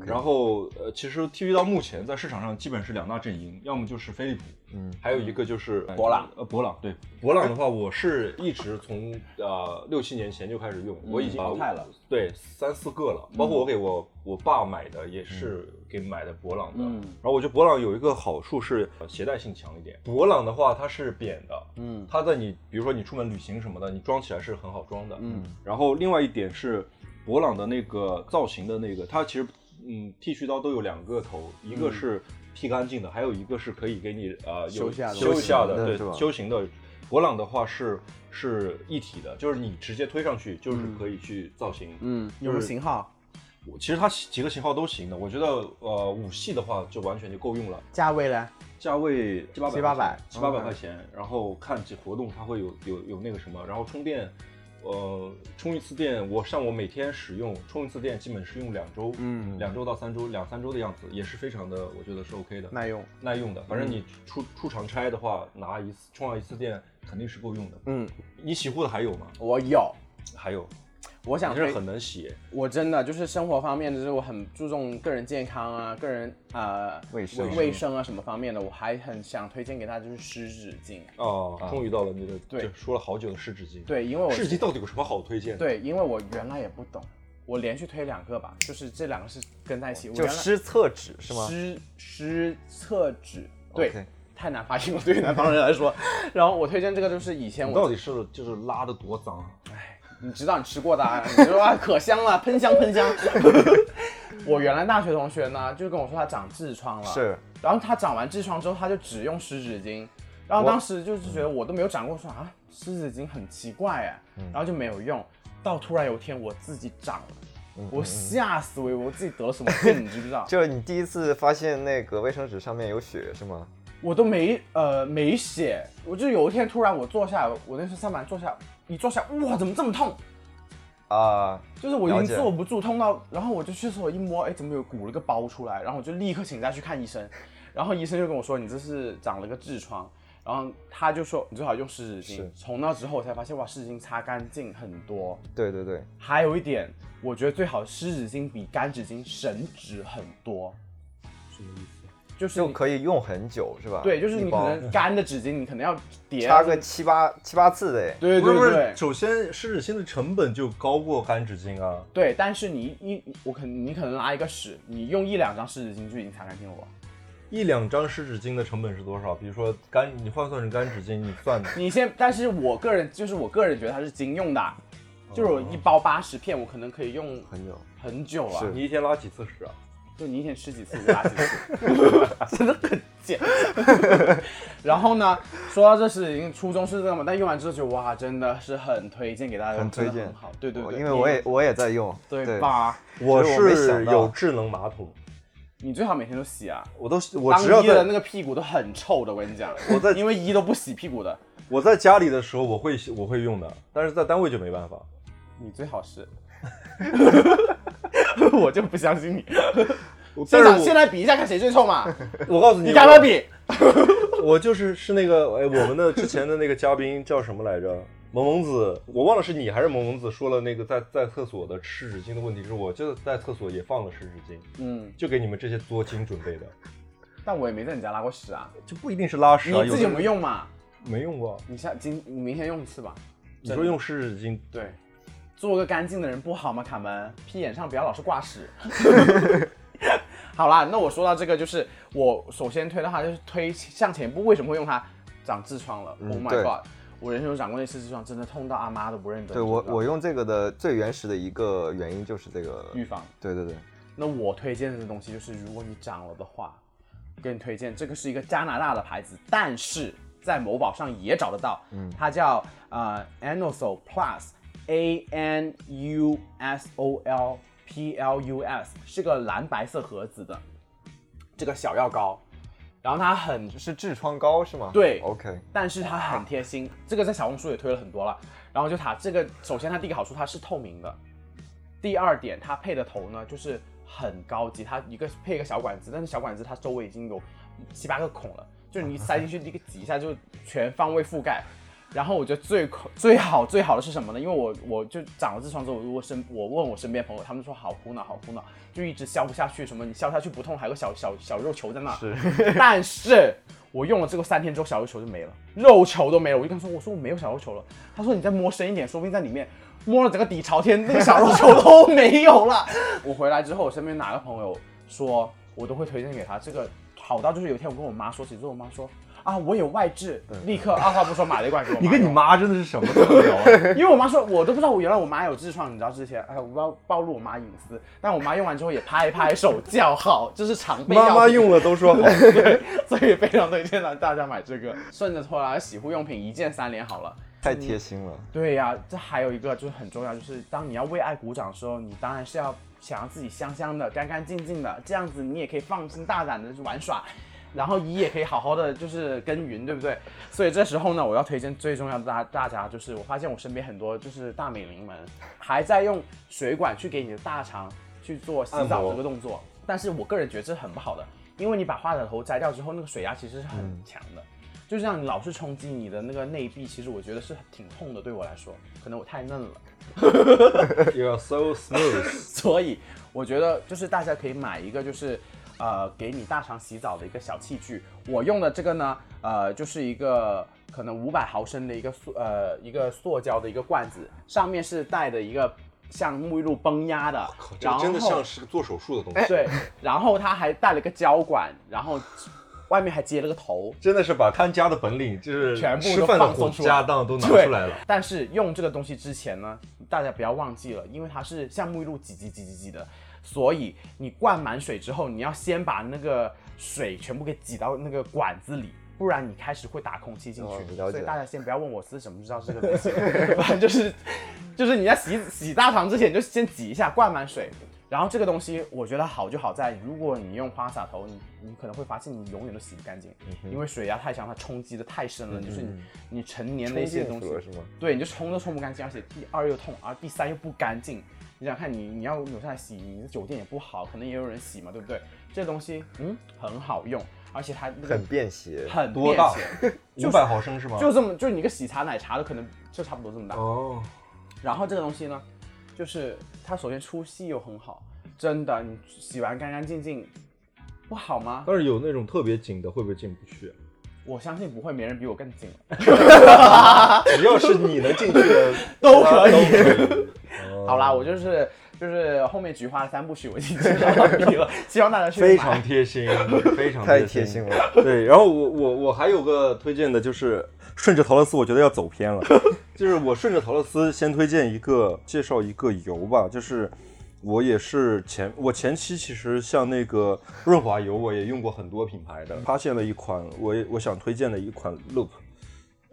然后呃，其实剃须刀目前在市场上基本是两大阵营，要么就是飞利浦，嗯，还有一个就是博朗。呃，博朗对。博朗的话，我是一直从呃六七年前就开始用，我已经淘汰了，对三四个了，包括我给我我爸买的也是给买的博朗的。嗯。然后我觉得博朗有一个好处是呃携带性强一点。博朗的话，它是扁的，嗯。它在你比如说你出门旅行什么的，你装起来是很好装的。嗯。然后另外一点是，博朗的那个造型的那个，它其实嗯剃须刀都有两个头，一个是剃干净的，还有一个是可以给你呃有修下的修下的，对修行的是吧修行的。博朗的话是是一体的，就是你直接推上去就是可以去造型。嗯，有什么型号？我其实它几个型号都行的，我觉得呃五系的话就完全就够用了。价位呢？价位七八百七八百七八百嗯块钱，然后看这活动它会有有有那个什么，然后充电，呃，充一次电，我像我每天使用充一次电，基本是用两周，嗯两周到三周，两三周的样子，也是非常的，我觉得是 OK 的，耐用。耐用的。反正你出出长差的话，拿一次充上一次电肯定是够用的。嗯，你洗护的还有吗？我有，还有，我想是很能写，我真的就是生活方面，就是我很注重个人健康啊，个人呃卫生卫生啊什么方面的，我还很想推荐给大家就是湿纸巾。哦，终于到了你的，对说了好久的湿纸巾。，对，因为我湿纸巾到底有什么好推荐的？对，因为我原来也不懂，我连续推两个吧，就是这两个是跟在一起。我就湿厕纸是吗？湿湿厕纸，对太难发音了，对于南方人来说。然后我推荐这个就是以前我到底是就是拉的多脏啊？你知道你吃过的、啊，你说啊可香了，喷香喷香。我原来大学同学呢，就跟我说他长痔疮了，是，然后他长完痔疮之后，他就只用湿纸巾，然后当时就是觉得我都没有长过，说啊湿纸巾很奇怪哎，然后就没有用，到突然有一天我自己长了，我吓死我，我自己得了什么病，你知不知道？就是你第一次发现那个卫生纸上面有血是吗？我都没呃没血，我就有一天突然我坐下来，我那时候上班坐下，一坐下，哇，怎么这么痛？啊、就是我已经坐不住，痛到，然后我就去厕所一摸，哎，怎么有鼓了个包出来？然后我就立刻请假去看医生，然后医生就跟我说，你这是长了个痔疮，然后他就说你最好用湿纸巾。从那之后我才发现，哇，湿纸巾擦干净很多。对对对，还有一点，我觉得最好湿纸巾比干纸巾省纸很多。什么意思？就是就可以用很久是吧？对，就是你可能 干的纸巾，你可能要叠擦个七八七八次的哎。对不是不是，对对首先湿纸巾的成本就高过干纸巾啊。对，但是你一我可能你可能拉一个屎，你用一两张湿纸巾就已经擦干净了吧？一两张湿纸巾的成本是多少？比如说干，你换算成干纸巾，你算你先，但是我个人就是我个人觉得它是经用的，就是我一包八十片，我可能可以用很久。很久了。你一天拉几次屎啊？就你一天吃几次，我拉几次，真的很贱。然后呢，说到这是已经初衷是这个嘛，但用完之后就哇，真的是很推荐给大家，很推荐很好。对对对，因为我也我也在用。对吧？我是想有智能马桶，你最好每天都洗啊。我都我当只要在一的那个屁股都很臭的，我跟你讲，我在因为一都不洗屁股的，我在家里的时候我会我会用的，但是在单位就没办法。你最好是。我就不相信你。但现在比一下看谁最臭嘛？我告诉你，你敢不敢比？我就是是那个哎，我们的之前的那个嘉宾叫什么来着？萌萌子，我忘了是你还是萌萌子说了那个在在厕所的湿纸巾的问题，是我就在厕所也放了湿纸巾，嗯，就给你们这些作精准备的，但我也没在你家拉过屎啊。就不一定是拉屎啊，你自己有没有用嘛？没用过？你下今你明天用一次吧。你说用湿纸巾，对，做个干净的人不好吗？卡门，屁眼上不要老是挂屎。好啦，那我说到这个，就是我首先推的话，就是推向前步。为什么会用它？长痔疮了、嗯 o h my god！我人生中长过一次痔疮，真的痛到阿妈都不认得。对我我用这个的最原始的一个原因就是这个。预防。对对对，那我推荐的东西就是，如果你长了的话，给你推荐这个是一个加拿大的牌子，但是在某宝上也找得到，嗯它叫呃 Anosol Plus，A N U S O L P L U S，是个蓝白色盒子的这个小药膏，然后它很是痔疮膏是吗？对，OK，但是它很贴心，这个在小红书也推了很多了。然后就它这个，首先它第一个好处它是透明的，第二点它配的头呢就是很高级，它一个配一个小管子，但是小管子它周围已经有七八个孔了，就是你塞进去 一个挤一下就全方位覆盖。然后我觉得最最好最好的是什么呢？因为我我就长了痔疮之后，我身我问我身边朋友，他们说好苦恼好苦恼，就一直消不下去，什么你消下去不痛，还有个小小小肉球在那。是 但是我用了这个三天之后，小肉球就没了，肉球都没了。我就跟他说，我说我没有小肉球了。他说你再摸深一点，说不定在里面摸了整个底朝天，那个小肉球都没有了。我回来之后，我身边哪个朋友说，我都会推荐给他。这个好到就是有一天我跟我妈说起之后，我妈说。啊，我有外痔，立刻二话不说买了一罐给我你跟你妈真的是什么都能聊啊！因为我妈说，我都不知道我原来我妈有痔疮，你知道之前，哎，我不要暴露我妈隐私，但我妈用完之后也拍拍手 叫好，这是常备药妈妈用了都说好。对，所以非常推荐大家买这个。顺着拖拉洗护用品一键三连好了。太贴心了。对呀、这还有一个就是很重要，就是当你要为爱鼓掌的时候，你当然是要想要自己香香的、干干净净的，这样子你也可以放心大胆的去玩耍。然后一也可以好好的就是耕耘，对不对？所以这时候呢，我要推荐最重要的大大家就是，我发现我身边很多就是大美龄们还在用水管去给你的大肠去做洗澡这个动作，但是我个人觉得这很不好的，因为你把话筒头摘掉之后，那个水压其实是很强的。就这样，你老是冲击你的那个内壁，其实我觉得是挺痛的。对我来说，可能我太嫩了。You are so smooth。所以我觉得就是大家可以买一个就是呃给你大肠洗澡的一个小器具。我用的这个呢，呃，就是一个可能五百毫升的一个塑呃一个塑胶的一个罐子，上面是带的一个像沐浴露崩压的，然后这个真的像是个做手术的东西，对，然后它还带了个胶管，然后外面还接了个头。真的是把看家的本领，就是全部都放松家当都拿出来了。但是用这个东西之前呢，大家不要忘记了，因为它是像沐浴露挤挤挤挤挤的，所以你灌满水之后，你要先把那个水全部给挤到那个管子里。不然你开始会打空气进去，哦所以大家先不要问我是什么知道这个东西，反正就是就是你在洗洗大肠之前，你就先挤一下，灌满水。然后这个东西我觉得好就好在，如果你用花洒头，你你可能会发现你永远都洗不干净，因为水压太强，它冲击的太深了，就是你你成年的一些东西对，你就冲都冲不干净，而且第二又痛，而第三又不干净。你想想看你你要扭下来洗，你的酒店也不好，可能也有人洗嘛，对不对？这东西嗯很好用，而且它那个很便携，很多大便携 五百毫升是吗？就这么，就你一个喜茶奶茶的可能就差不多这么大。哦，然后这个东西呢，就是它首先出细又很好，真的，你洗完干干净净，不好吗？但是有那种特别紧的，会不会进不去啊？我相信不会，没人比我更紧了。只要是你能进去的，都可以好啦，我就是就是后面菊花的三部曲我已经知道了，希望大家去非常贴心，非常太贴贴心了。对，然后我我我还有个推荐的，就是顺着陶乐斯，我觉得要走偏了，就是我顺着陶乐斯先推荐一个，介绍一个油吧，就是我也是前我前期其实像那个润滑油，我也用过很多品牌的，发现了一款我也我想推荐的一款 Loop，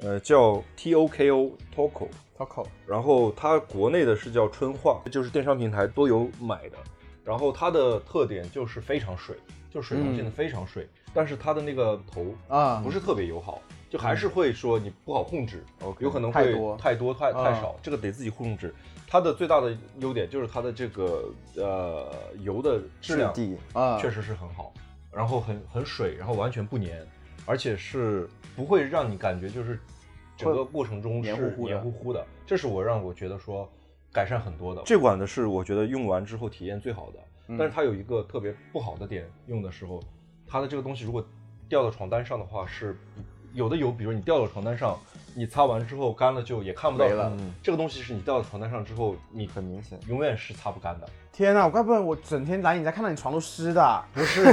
呃，叫 T O K O Toco。Coco，然后它国内的是叫春化，就是电商平台都有买的。然后它的特点就是非常水，就水溶性的非常水，但是它的那个头啊。不是特别友好，就还是会说你不好控制，有可能会太多。太多太少，这个得自己控制。它的最大的优点就是它的这个呃油的质量啊。确实是很好，然后很很水，然后完全不粘，而且是不会让你感觉就是整个过程中是黏糊糊的黏糊糊的，这是我让我觉得说改善很多的。这款的是我觉得用完之后体验最好的，嗯但是它有一个特别不好的点，用的时候，它的这个东西如果掉到床单上的话是不。有的油，比如你掉到床单上，你擦完之后干了就也看不到没了嗯这个东西是你掉到床单上之后，你很明显。永远是擦不干的。天哪，我怪不得我整天来你家看到你床都湿的。不是，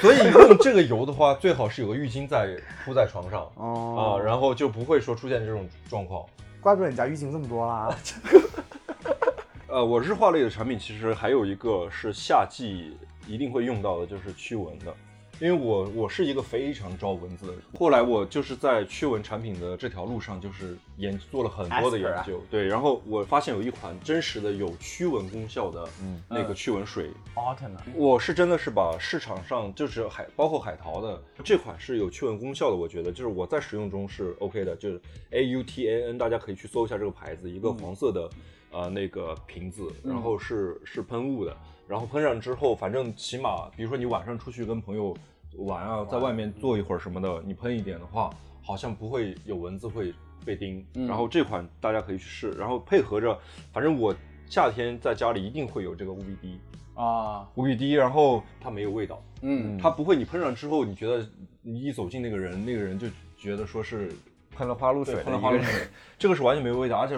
所以用这个油的话，最好是有个浴巾在铺在床上哦啊，然后就不会说出现这种状况。怪不得你家浴巾这么多啦。呃，我日化类的产品其实还有一个是夏季一定会用到的，就是驱蚊的。因为我我是一个非常招蚊子的人，后来我就是在驱蚊产品的这条路上，就是研做了很多的研究，对，然后我发现有一款真实的有驱蚊功效的那个驱蚊水，Autumn 啊我是真的是把市场上就是海包括海淘的这款是有驱蚊功效的，我觉得就是我在使用中是 OK 的，就是 A U T A N，大家可以去搜一下这个牌子，一个黄色的、呃那个瓶子，然后是是喷雾的，然后喷上之后，反正起码比如说你晚上出去跟朋友玩啊，在外面坐一会儿什么的，你喷一点的话，好像不会有蚊子会被叮。然后这款大家可以去试，然后配合着，反正我夏天在家里一定会有这个 UVD。啊，无比低，然后它没有味道，嗯，它不会你喷上之后，你觉得你一走近那个人，那个人就觉得说是喷了花露水喷了花露水，这个是完全没有味道，而且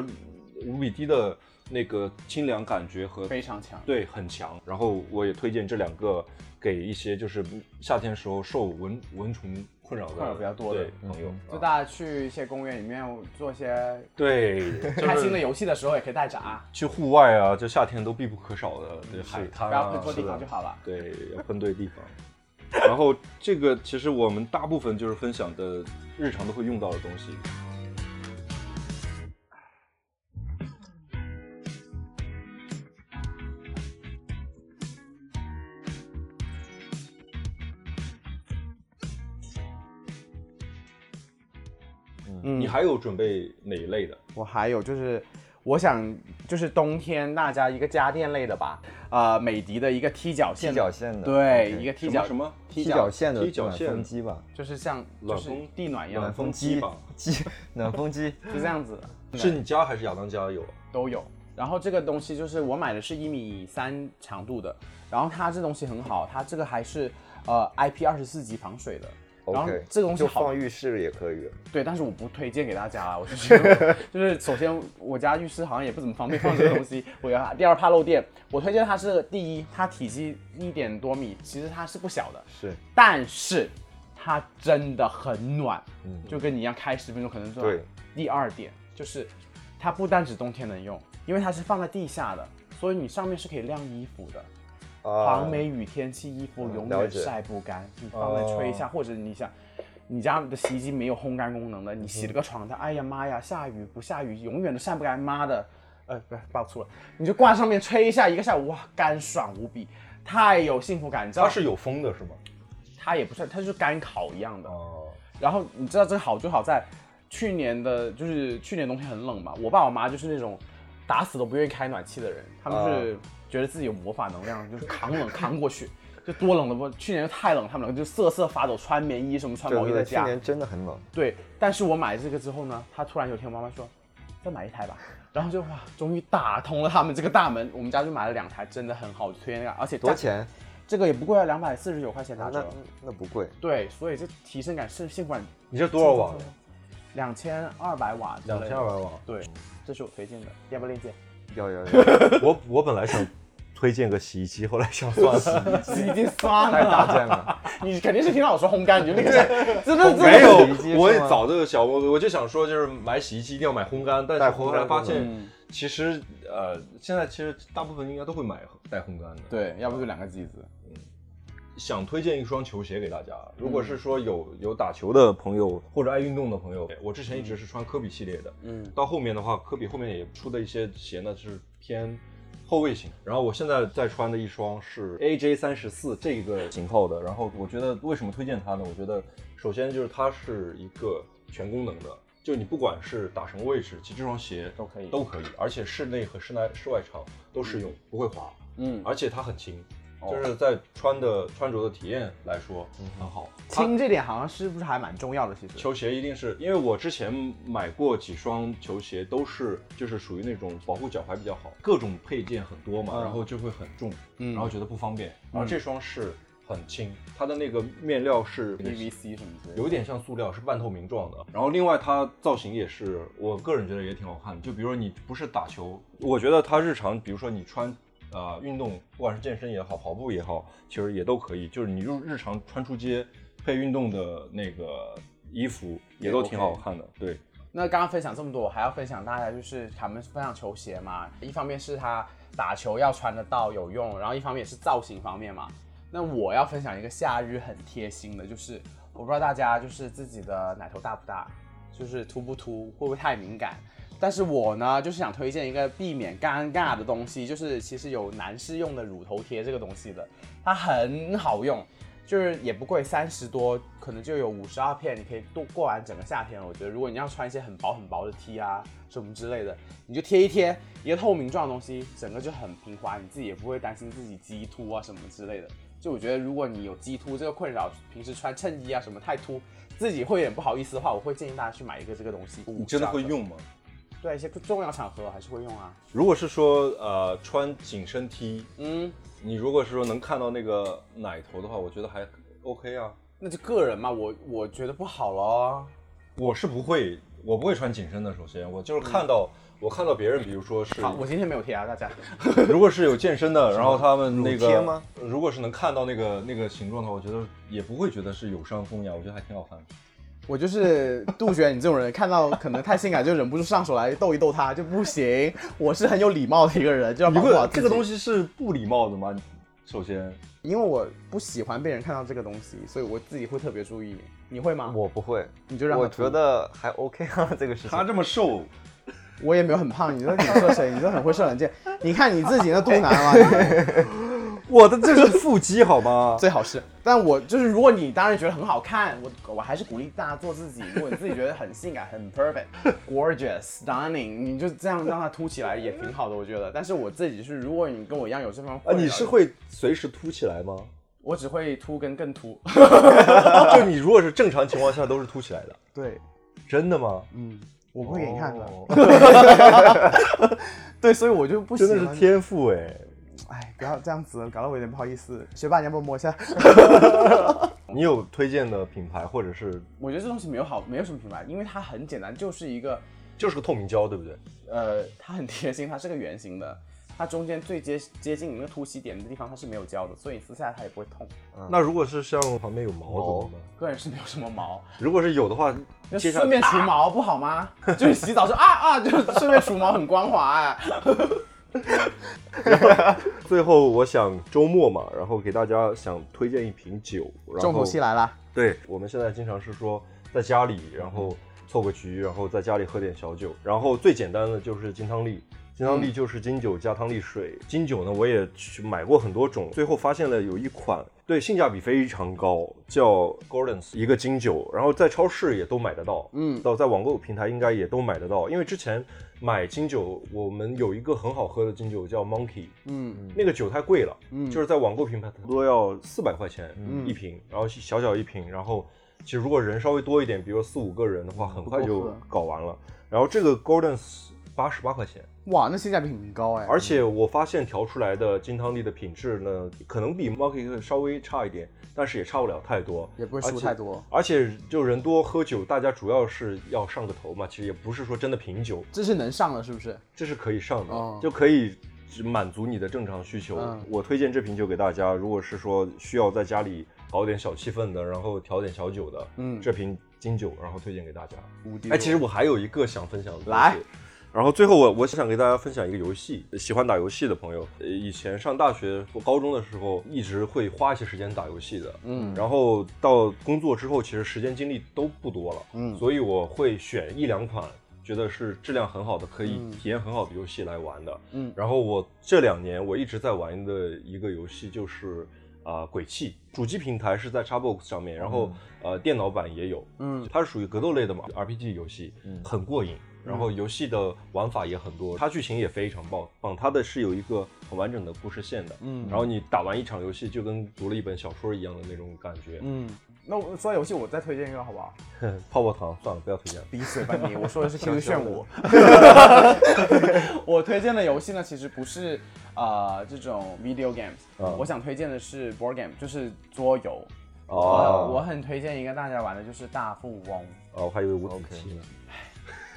无比低的那个清凉感觉和非常强。对很强。然后我也推荐这两个给一些就是夏天时候受蚊蚊虫困扰的困扰比较多的朋友，啊就大家去一些公园里面做一些对 开心的游戏的时候，也可以带着啊，去户外啊，就夏天都必不可少的，对海滩不要啊，喷错地方就好了。对，要喷对地方。然后这个其实我们大部分就是分享的日常都会用到的东西。嗯你还有准备哪一类的？我还有就是，我想就是冬天大家一个家电类的吧，呃，美的的一个踢脚线踢，脚线的，对一个踢脚什么什么踢踢脚线的暖踢脚线风机吧，就是像就是暖风地暖一样的，暖风机吧机暖风机，就这样子的是你家还是亚当家有？都有。然后这个东西就是我买的是一米三长度的，然后它这东西很好，它这个还是呃 IP 二十四级防水的。然后这个东西放浴室也可以。对，但是我不推荐给大家啊，我就觉得 就是首先我家浴室好像也不怎么方便放这个东西，我要第二怕漏电。我推荐它是第一，它体积一点多米，其实它是不小的，是，但是它真的很暖，嗯就跟你一样开十分钟可能就对。第二点就是它不单指冬天能用，因为它是放在地下的，所以你上面是可以晾衣服的。啊黄梅雨天气衣服嗯永远晒不干，你放在吹一下，或者你想。你家的洗衣机没有烘干功能的，你洗了个床单，哎呀妈呀，下雨不下雨，永远都晒不干，妈的，呃，不是爆粗了，你就挂上面吹一下，一个下午，哇，干爽无比，太有幸福感，你知道？它是有风的是吗？它也不算，它就是干烤一样的。哦，然后你知道这个好就好在，去年的就是去年冬天很冷嘛，我爸我妈就是那种打死都不愿意开暖气的人，他们是觉得自己有魔法能量，就是扛冷扛过去，就多冷的不，去年太冷，他们两个就瑟瑟发抖，穿棉衣什么穿毛衣在家，去。年真的很冷。对，但是我买这个之后呢，他突然有一天我妈妈说，再买一台吧。然后就哇，终于打通了他们这个大门，我们家就买了两台，真的很好，我推荐那个，而且多少？钱？这个也不贵啊，两百四十九块钱打那折。那不贵。对，所以这提升感是幸福感你这多少瓦的？两千二百瓦两千二百瓦。对，这是我推荐的，要不要链接？要要要，我我本来想推荐个洗衣机，后来想 算了，洗衣机算太大了，件了。你肯定是听到我说烘干，你就那个想，真的没有我也早就想，我我就想说，就是买洗衣机一定要买烘干，但是后来发现，其实呃，现在其实大部分应该都会买带烘干的。对，要不就两个机子。想推荐一双球鞋给大家，如嗯果是说有有打球的朋友或者爱运动的朋友，我之前一直是穿科比系列的，嗯，到后面的话，科比后面也出的一些鞋呢是偏后卫型，然后我现在在穿的一双是 AJ 三十四这个型号的，然后我觉得为什么推荐它呢？我觉得首先就是它是一个全功能的，就你不管是打什么位置，其实这双鞋都可以。都可以，而且室内和室内室外场都适用，不会滑，嗯，而且它很轻。哦就是在穿的穿着的体验来说很好，它轻这点好像是不是还蛮重要的？其实，球鞋一定是因为我之前买过几双球鞋，都是就是属于那种保护脚踝比较好，各种配件很多嘛，嗯然后就会很重，嗯然后觉得不方便。然后这双是很轻，它的那个面料是 PVC 什么之类的，有点像塑料，是半透明状的。然后另外它造型也是，我个人觉得也挺好看的。就比如说你不是打球，我觉得它日常，比如说你穿。呃，运动不管是健身也好，跑步也好，其实也都可以。就是你日日常穿出街配运动的那个衣服，也都挺好看的。对，那刚刚分享这么多，我还要分享大家就是他们分享球鞋嘛，一方面是他打球要穿得到有用，然后一方面也是造型方面嘛。那我要分享一个夏日很贴心的，就是我不知道大家就是自己的奶头大不大，就是凸不凸，会不会太敏感？但是我呢，就是想推荐一个避免尴尬的东西，就是其实有男士用的乳头贴这个东西的，它很好用，就是也不贵，三十多，可能就有五十二片，你可以度过完整个夏天了。我觉得，如果你要穿一些很薄很薄的 T 啊什么之类的，你就贴一贴一个透明状的东西，整个就很平滑，你自己也不会担心自己激凸啊什么之类的。就我觉得，如果你有激凸这个困扰，平时穿衬衣啊什么太凸，自己会有点不好意思的话，我会建议大家去买一个这个东西。你真的会？用吗？对，一些重要场合还是会用啊。如果是说呃穿紧身 T，嗯，你如果是说能看到那个奶头的话，我觉得还 OK 啊。那就个人嘛，我我觉得不好咯。我是不会，我不会穿紧身的。首先，我就是看到、我看到别人，比如说是好，我今天没有贴啊，大家。如果是有健身的，然后他们那个贴吗如果是能看到那个那个形状的话，我觉得也不会觉得是有伤风雅，我觉得还挺好看的。我就是杜绝你这种人，看到可能太性感就忍不住上手来逗一逗他就不行。我是很有礼貌的一个人，就要你保这个东，西是不礼貌的吗？首先，因为我不喜欢被人看到这个东西，所以我自己会特别注意。你会吗？我不会，你就让他我觉得还 OK 啊，这个事情。他这么瘦，我也没有很胖，你说你射谁？你说很会射冷箭。你看你自己那肚腩嘛，你我的这是腹肌好吗？最好是。但我就是，如果你当然觉得很好看，我我还是鼓励大家做自己。如果你自己觉得很性感、很 perfect、gorgeous、stunning，你就这样让它凸起来也挺好的，我觉得。但是我自己是，如果你跟我一样有这方面啊，你是会随时凸起来吗？我只会凸跟更凸。就你如果是正常情况下都是凸起来的，对，真的吗？嗯，我不会给你看的。哦 对，所以我就不喜欢。真的是天赋哎。哎，不要这样子，搞得我有点不好意思。学霸，你要不要摸一下？你有推荐的品牌或者是我觉得这东西没有好，没有什么品牌，因为它很简单，就是一个就是个透明胶，对不对？呃，它很贴心，它是个圆形的，它中间最接接近你那个凸起点的地方它是没有胶的，所以你撕下来它也不会痛。那如果是像旁边有毛怎么办？个人是没有什么毛，如果是有的话，就接下顺便除毛不好吗？就是洗澡说啊啊，就顺便除毛很光滑哎。最后，我想周末嘛，然后给大家想推荐一瓶酒。重头戏来了，对，我们现在经常是说在家里，然后凑个局，然后在家里喝点小酒，然后最简单的就是金汤力。金汤力就是金酒加汤力水。金酒呢，我也去买过很多种，最后发现了有一款对性价比非常高，叫 Gordon's 一个金酒，然后在超市也都买得到，嗯到在网购平台应该也都买得到。因为之前买金酒，我们有一个很好喝的金酒叫 Monkey，嗯。那个酒太贵了，嗯。就是在网购平台都要四百块钱嗯。一瓶，然后小小一瓶，然后其实如果人稍微多一点，比如四五个人的话，很快就搞完了。然后这个 Gordon's 八十八块钱，哇，那性价比很高哎，而且我发现调出来的金汤力的品质呢，可能比 Monkey 稍微差一点，但是也差不了太多，也不会输太多。而且就人多喝酒，大家主要是要上个头嘛，其实也不是说真的品酒，这是能上了，是不是？这是可以上的，哦就可以只满足你的正常需求。嗯我推荐这瓶酒给大家，如果是说需要在家里搞点小气氛的，然后调点小酒的，嗯这瓶金酒，然后推荐给大家。无敌哎，其实我还有一个想分享的东西来。然后最后我我想给大家分享一个游戏，喜欢打游戏的朋友，呃以前上大学或高中的时候，一直会花一些时间打游戏的，嗯。然后到工作之后，其实时间精力都不多了，嗯。所以我会选一两款觉得是质量很好的，可以嗯。体验很好的游戏来玩的。嗯。然后我这两年我一直在玩的一个游戏就是啊、鬼泣，主机平台是在 Xbox 上面，然后、呃电脑版也有，嗯。它是属于格斗类的嘛 RPG 游戏，很过瘾。然后游戏的玩法也很多，它剧情也非常棒棒，它的是有一个很完整的故事线的，嗯然后你打完一场游戏就跟读了一本小说一样的那种感觉。嗯，那我说到游戏，我再推荐一个好不好？泡泡糖算了，不要推荐了。闭嘴吧你！我说的是 QQ 炫舞。我推荐的游戏呢，其实不是呃这种 video games，、嗯我想推荐的是 board game，就是桌游。哦我我很推荐一个大家玩的，就是大富翁。哦，我还以为五子棋呢。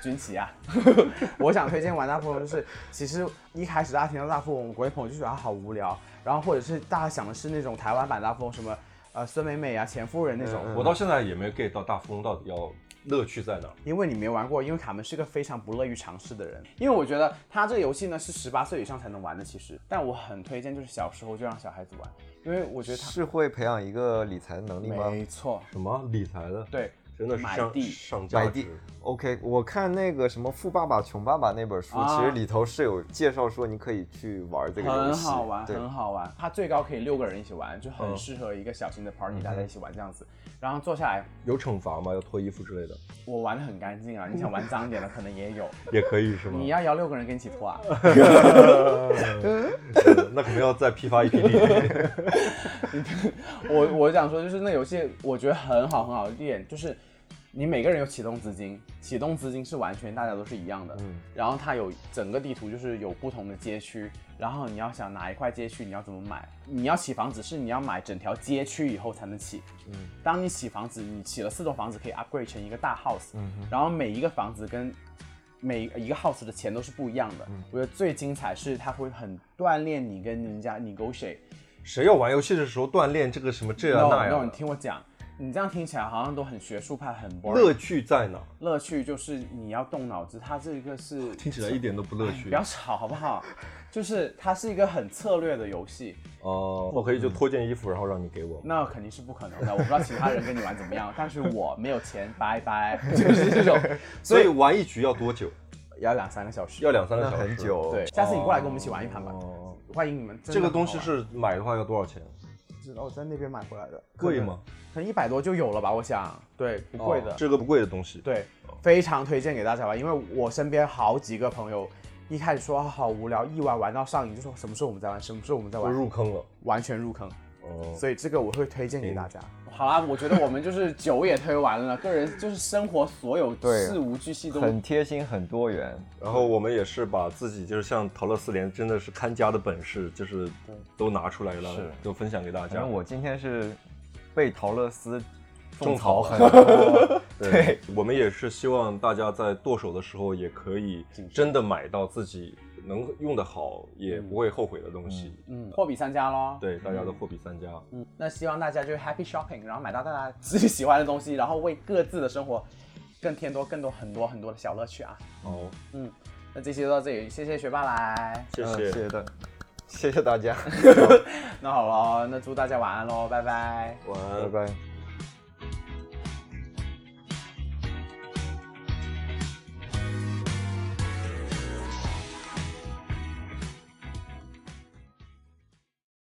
军旗啊！我想推荐玩大富翁，就是其实一开始大家听到大富翁，国内朋友就觉得它好无聊，然后或者是大家想的是那种台湾版大富翁，什么呃孙美美啊、钱夫人那种，我到现在也没有 get 到大富翁到底要乐趣在哪。因为你没玩过，因为卡门是个非常不乐于尝试的人。因为我觉得他这个游戏呢是十八岁以上才能玩的，其实，但我很推荐就是小时候就让小孩子玩，因为我觉得他是会培养一个理财的能力吗？没错，什么理财的？，对，真的是上买地上价值买地。OK，我看那个什么《富爸爸穷爸爸》那本书，啊其实里头是有介绍说你可以去玩这个游戏很，好玩，很好玩。它最高可以六个人一起玩，就很嗯适合一个小型的 party，、大家一起玩这样子。然后坐下来，有惩罚吗？要脱衣服之类的？我玩的很干净啊，你想玩脏一点的可能也有。也可以是吗？你要邀六个人跟你一起脱啊？那肯定要再批发一批地。我我想说，就是那游戏我觉得很好很好的一点就是，你每个人有启动资金，启动资金是完全大家都是一样的。嗯然后它有整个地图就是有不同的街区，然后你要想哪一块街区你要怎么买，你要起房子是你要买整条街区以后才能起。嗯当你起房子，你起了四栋房子可以 upgrade 成一个大 house，、嗯然后每一个房子跟每一个 house 的钱都是不一样的。嗯我觉得最精彩是它会很锻炼你跟人家 negotiate。谁要玩游戏的时候锻炼这个什么这样 no 那 no，你听我讲，你这样听起来好像都很学术派，很 boring。乐趣在哪？乐趣就是你要动脑子，它这个是 听起来一点都不乐趣不。要吵好不好？就是它是一个很策略的游戏，哦，我可以就脱件衣服，然后让你给我。那肯定是不可能的。我不知道其他人跟你玩怎么样，但是我没有钱，拜拜，就是这种，所以玩一局要多久？要两三个小时。要两三个小时。很久。对，下次你过来跟我们一起玩一盘吧，哦，欢迎你们。这个东西是买的话要多少钱？是我在那边买回来的，贵吗？可能一百多就有了吧，我想。对，不贵的。哦这个不贵的东西。对，非常推荐给大家吧，因为我身边好几个朋友一开始说啊好无聊，一玩玩到上瘾，就说什么时候我们再玩，什么时候我们再我玩，入坑了。完全入坑。哦，所以这个我会推荐给大家。好啦，我觉得我们就是酒也推完了，个人就是生活所有事无巨细都很贴心，很多元。然后我们也是把自己就是像陶乐四连真的是看家的本事，就是都拿出来了是，都分享给大家。反正。我今天是被陶乐斯种草草很多，对，我们也是希望大家在剁手的时候也可以真的买到自己能用的好，也不会后悔的东西。嗯，货比三家咯。对，大家都货比三家。嗯，那希望大家就是 happy shopping，然后买到大家自己喜欢的东西，然后为各自的生活更添多更多很多很多的小乐趣啊。哦，嗯，那这期就到这里，谢谢学霸来。谢谢谢谢大，谢谢大家，那好了，那祝大家晚安喽，拜拜。晚安拜安。拜。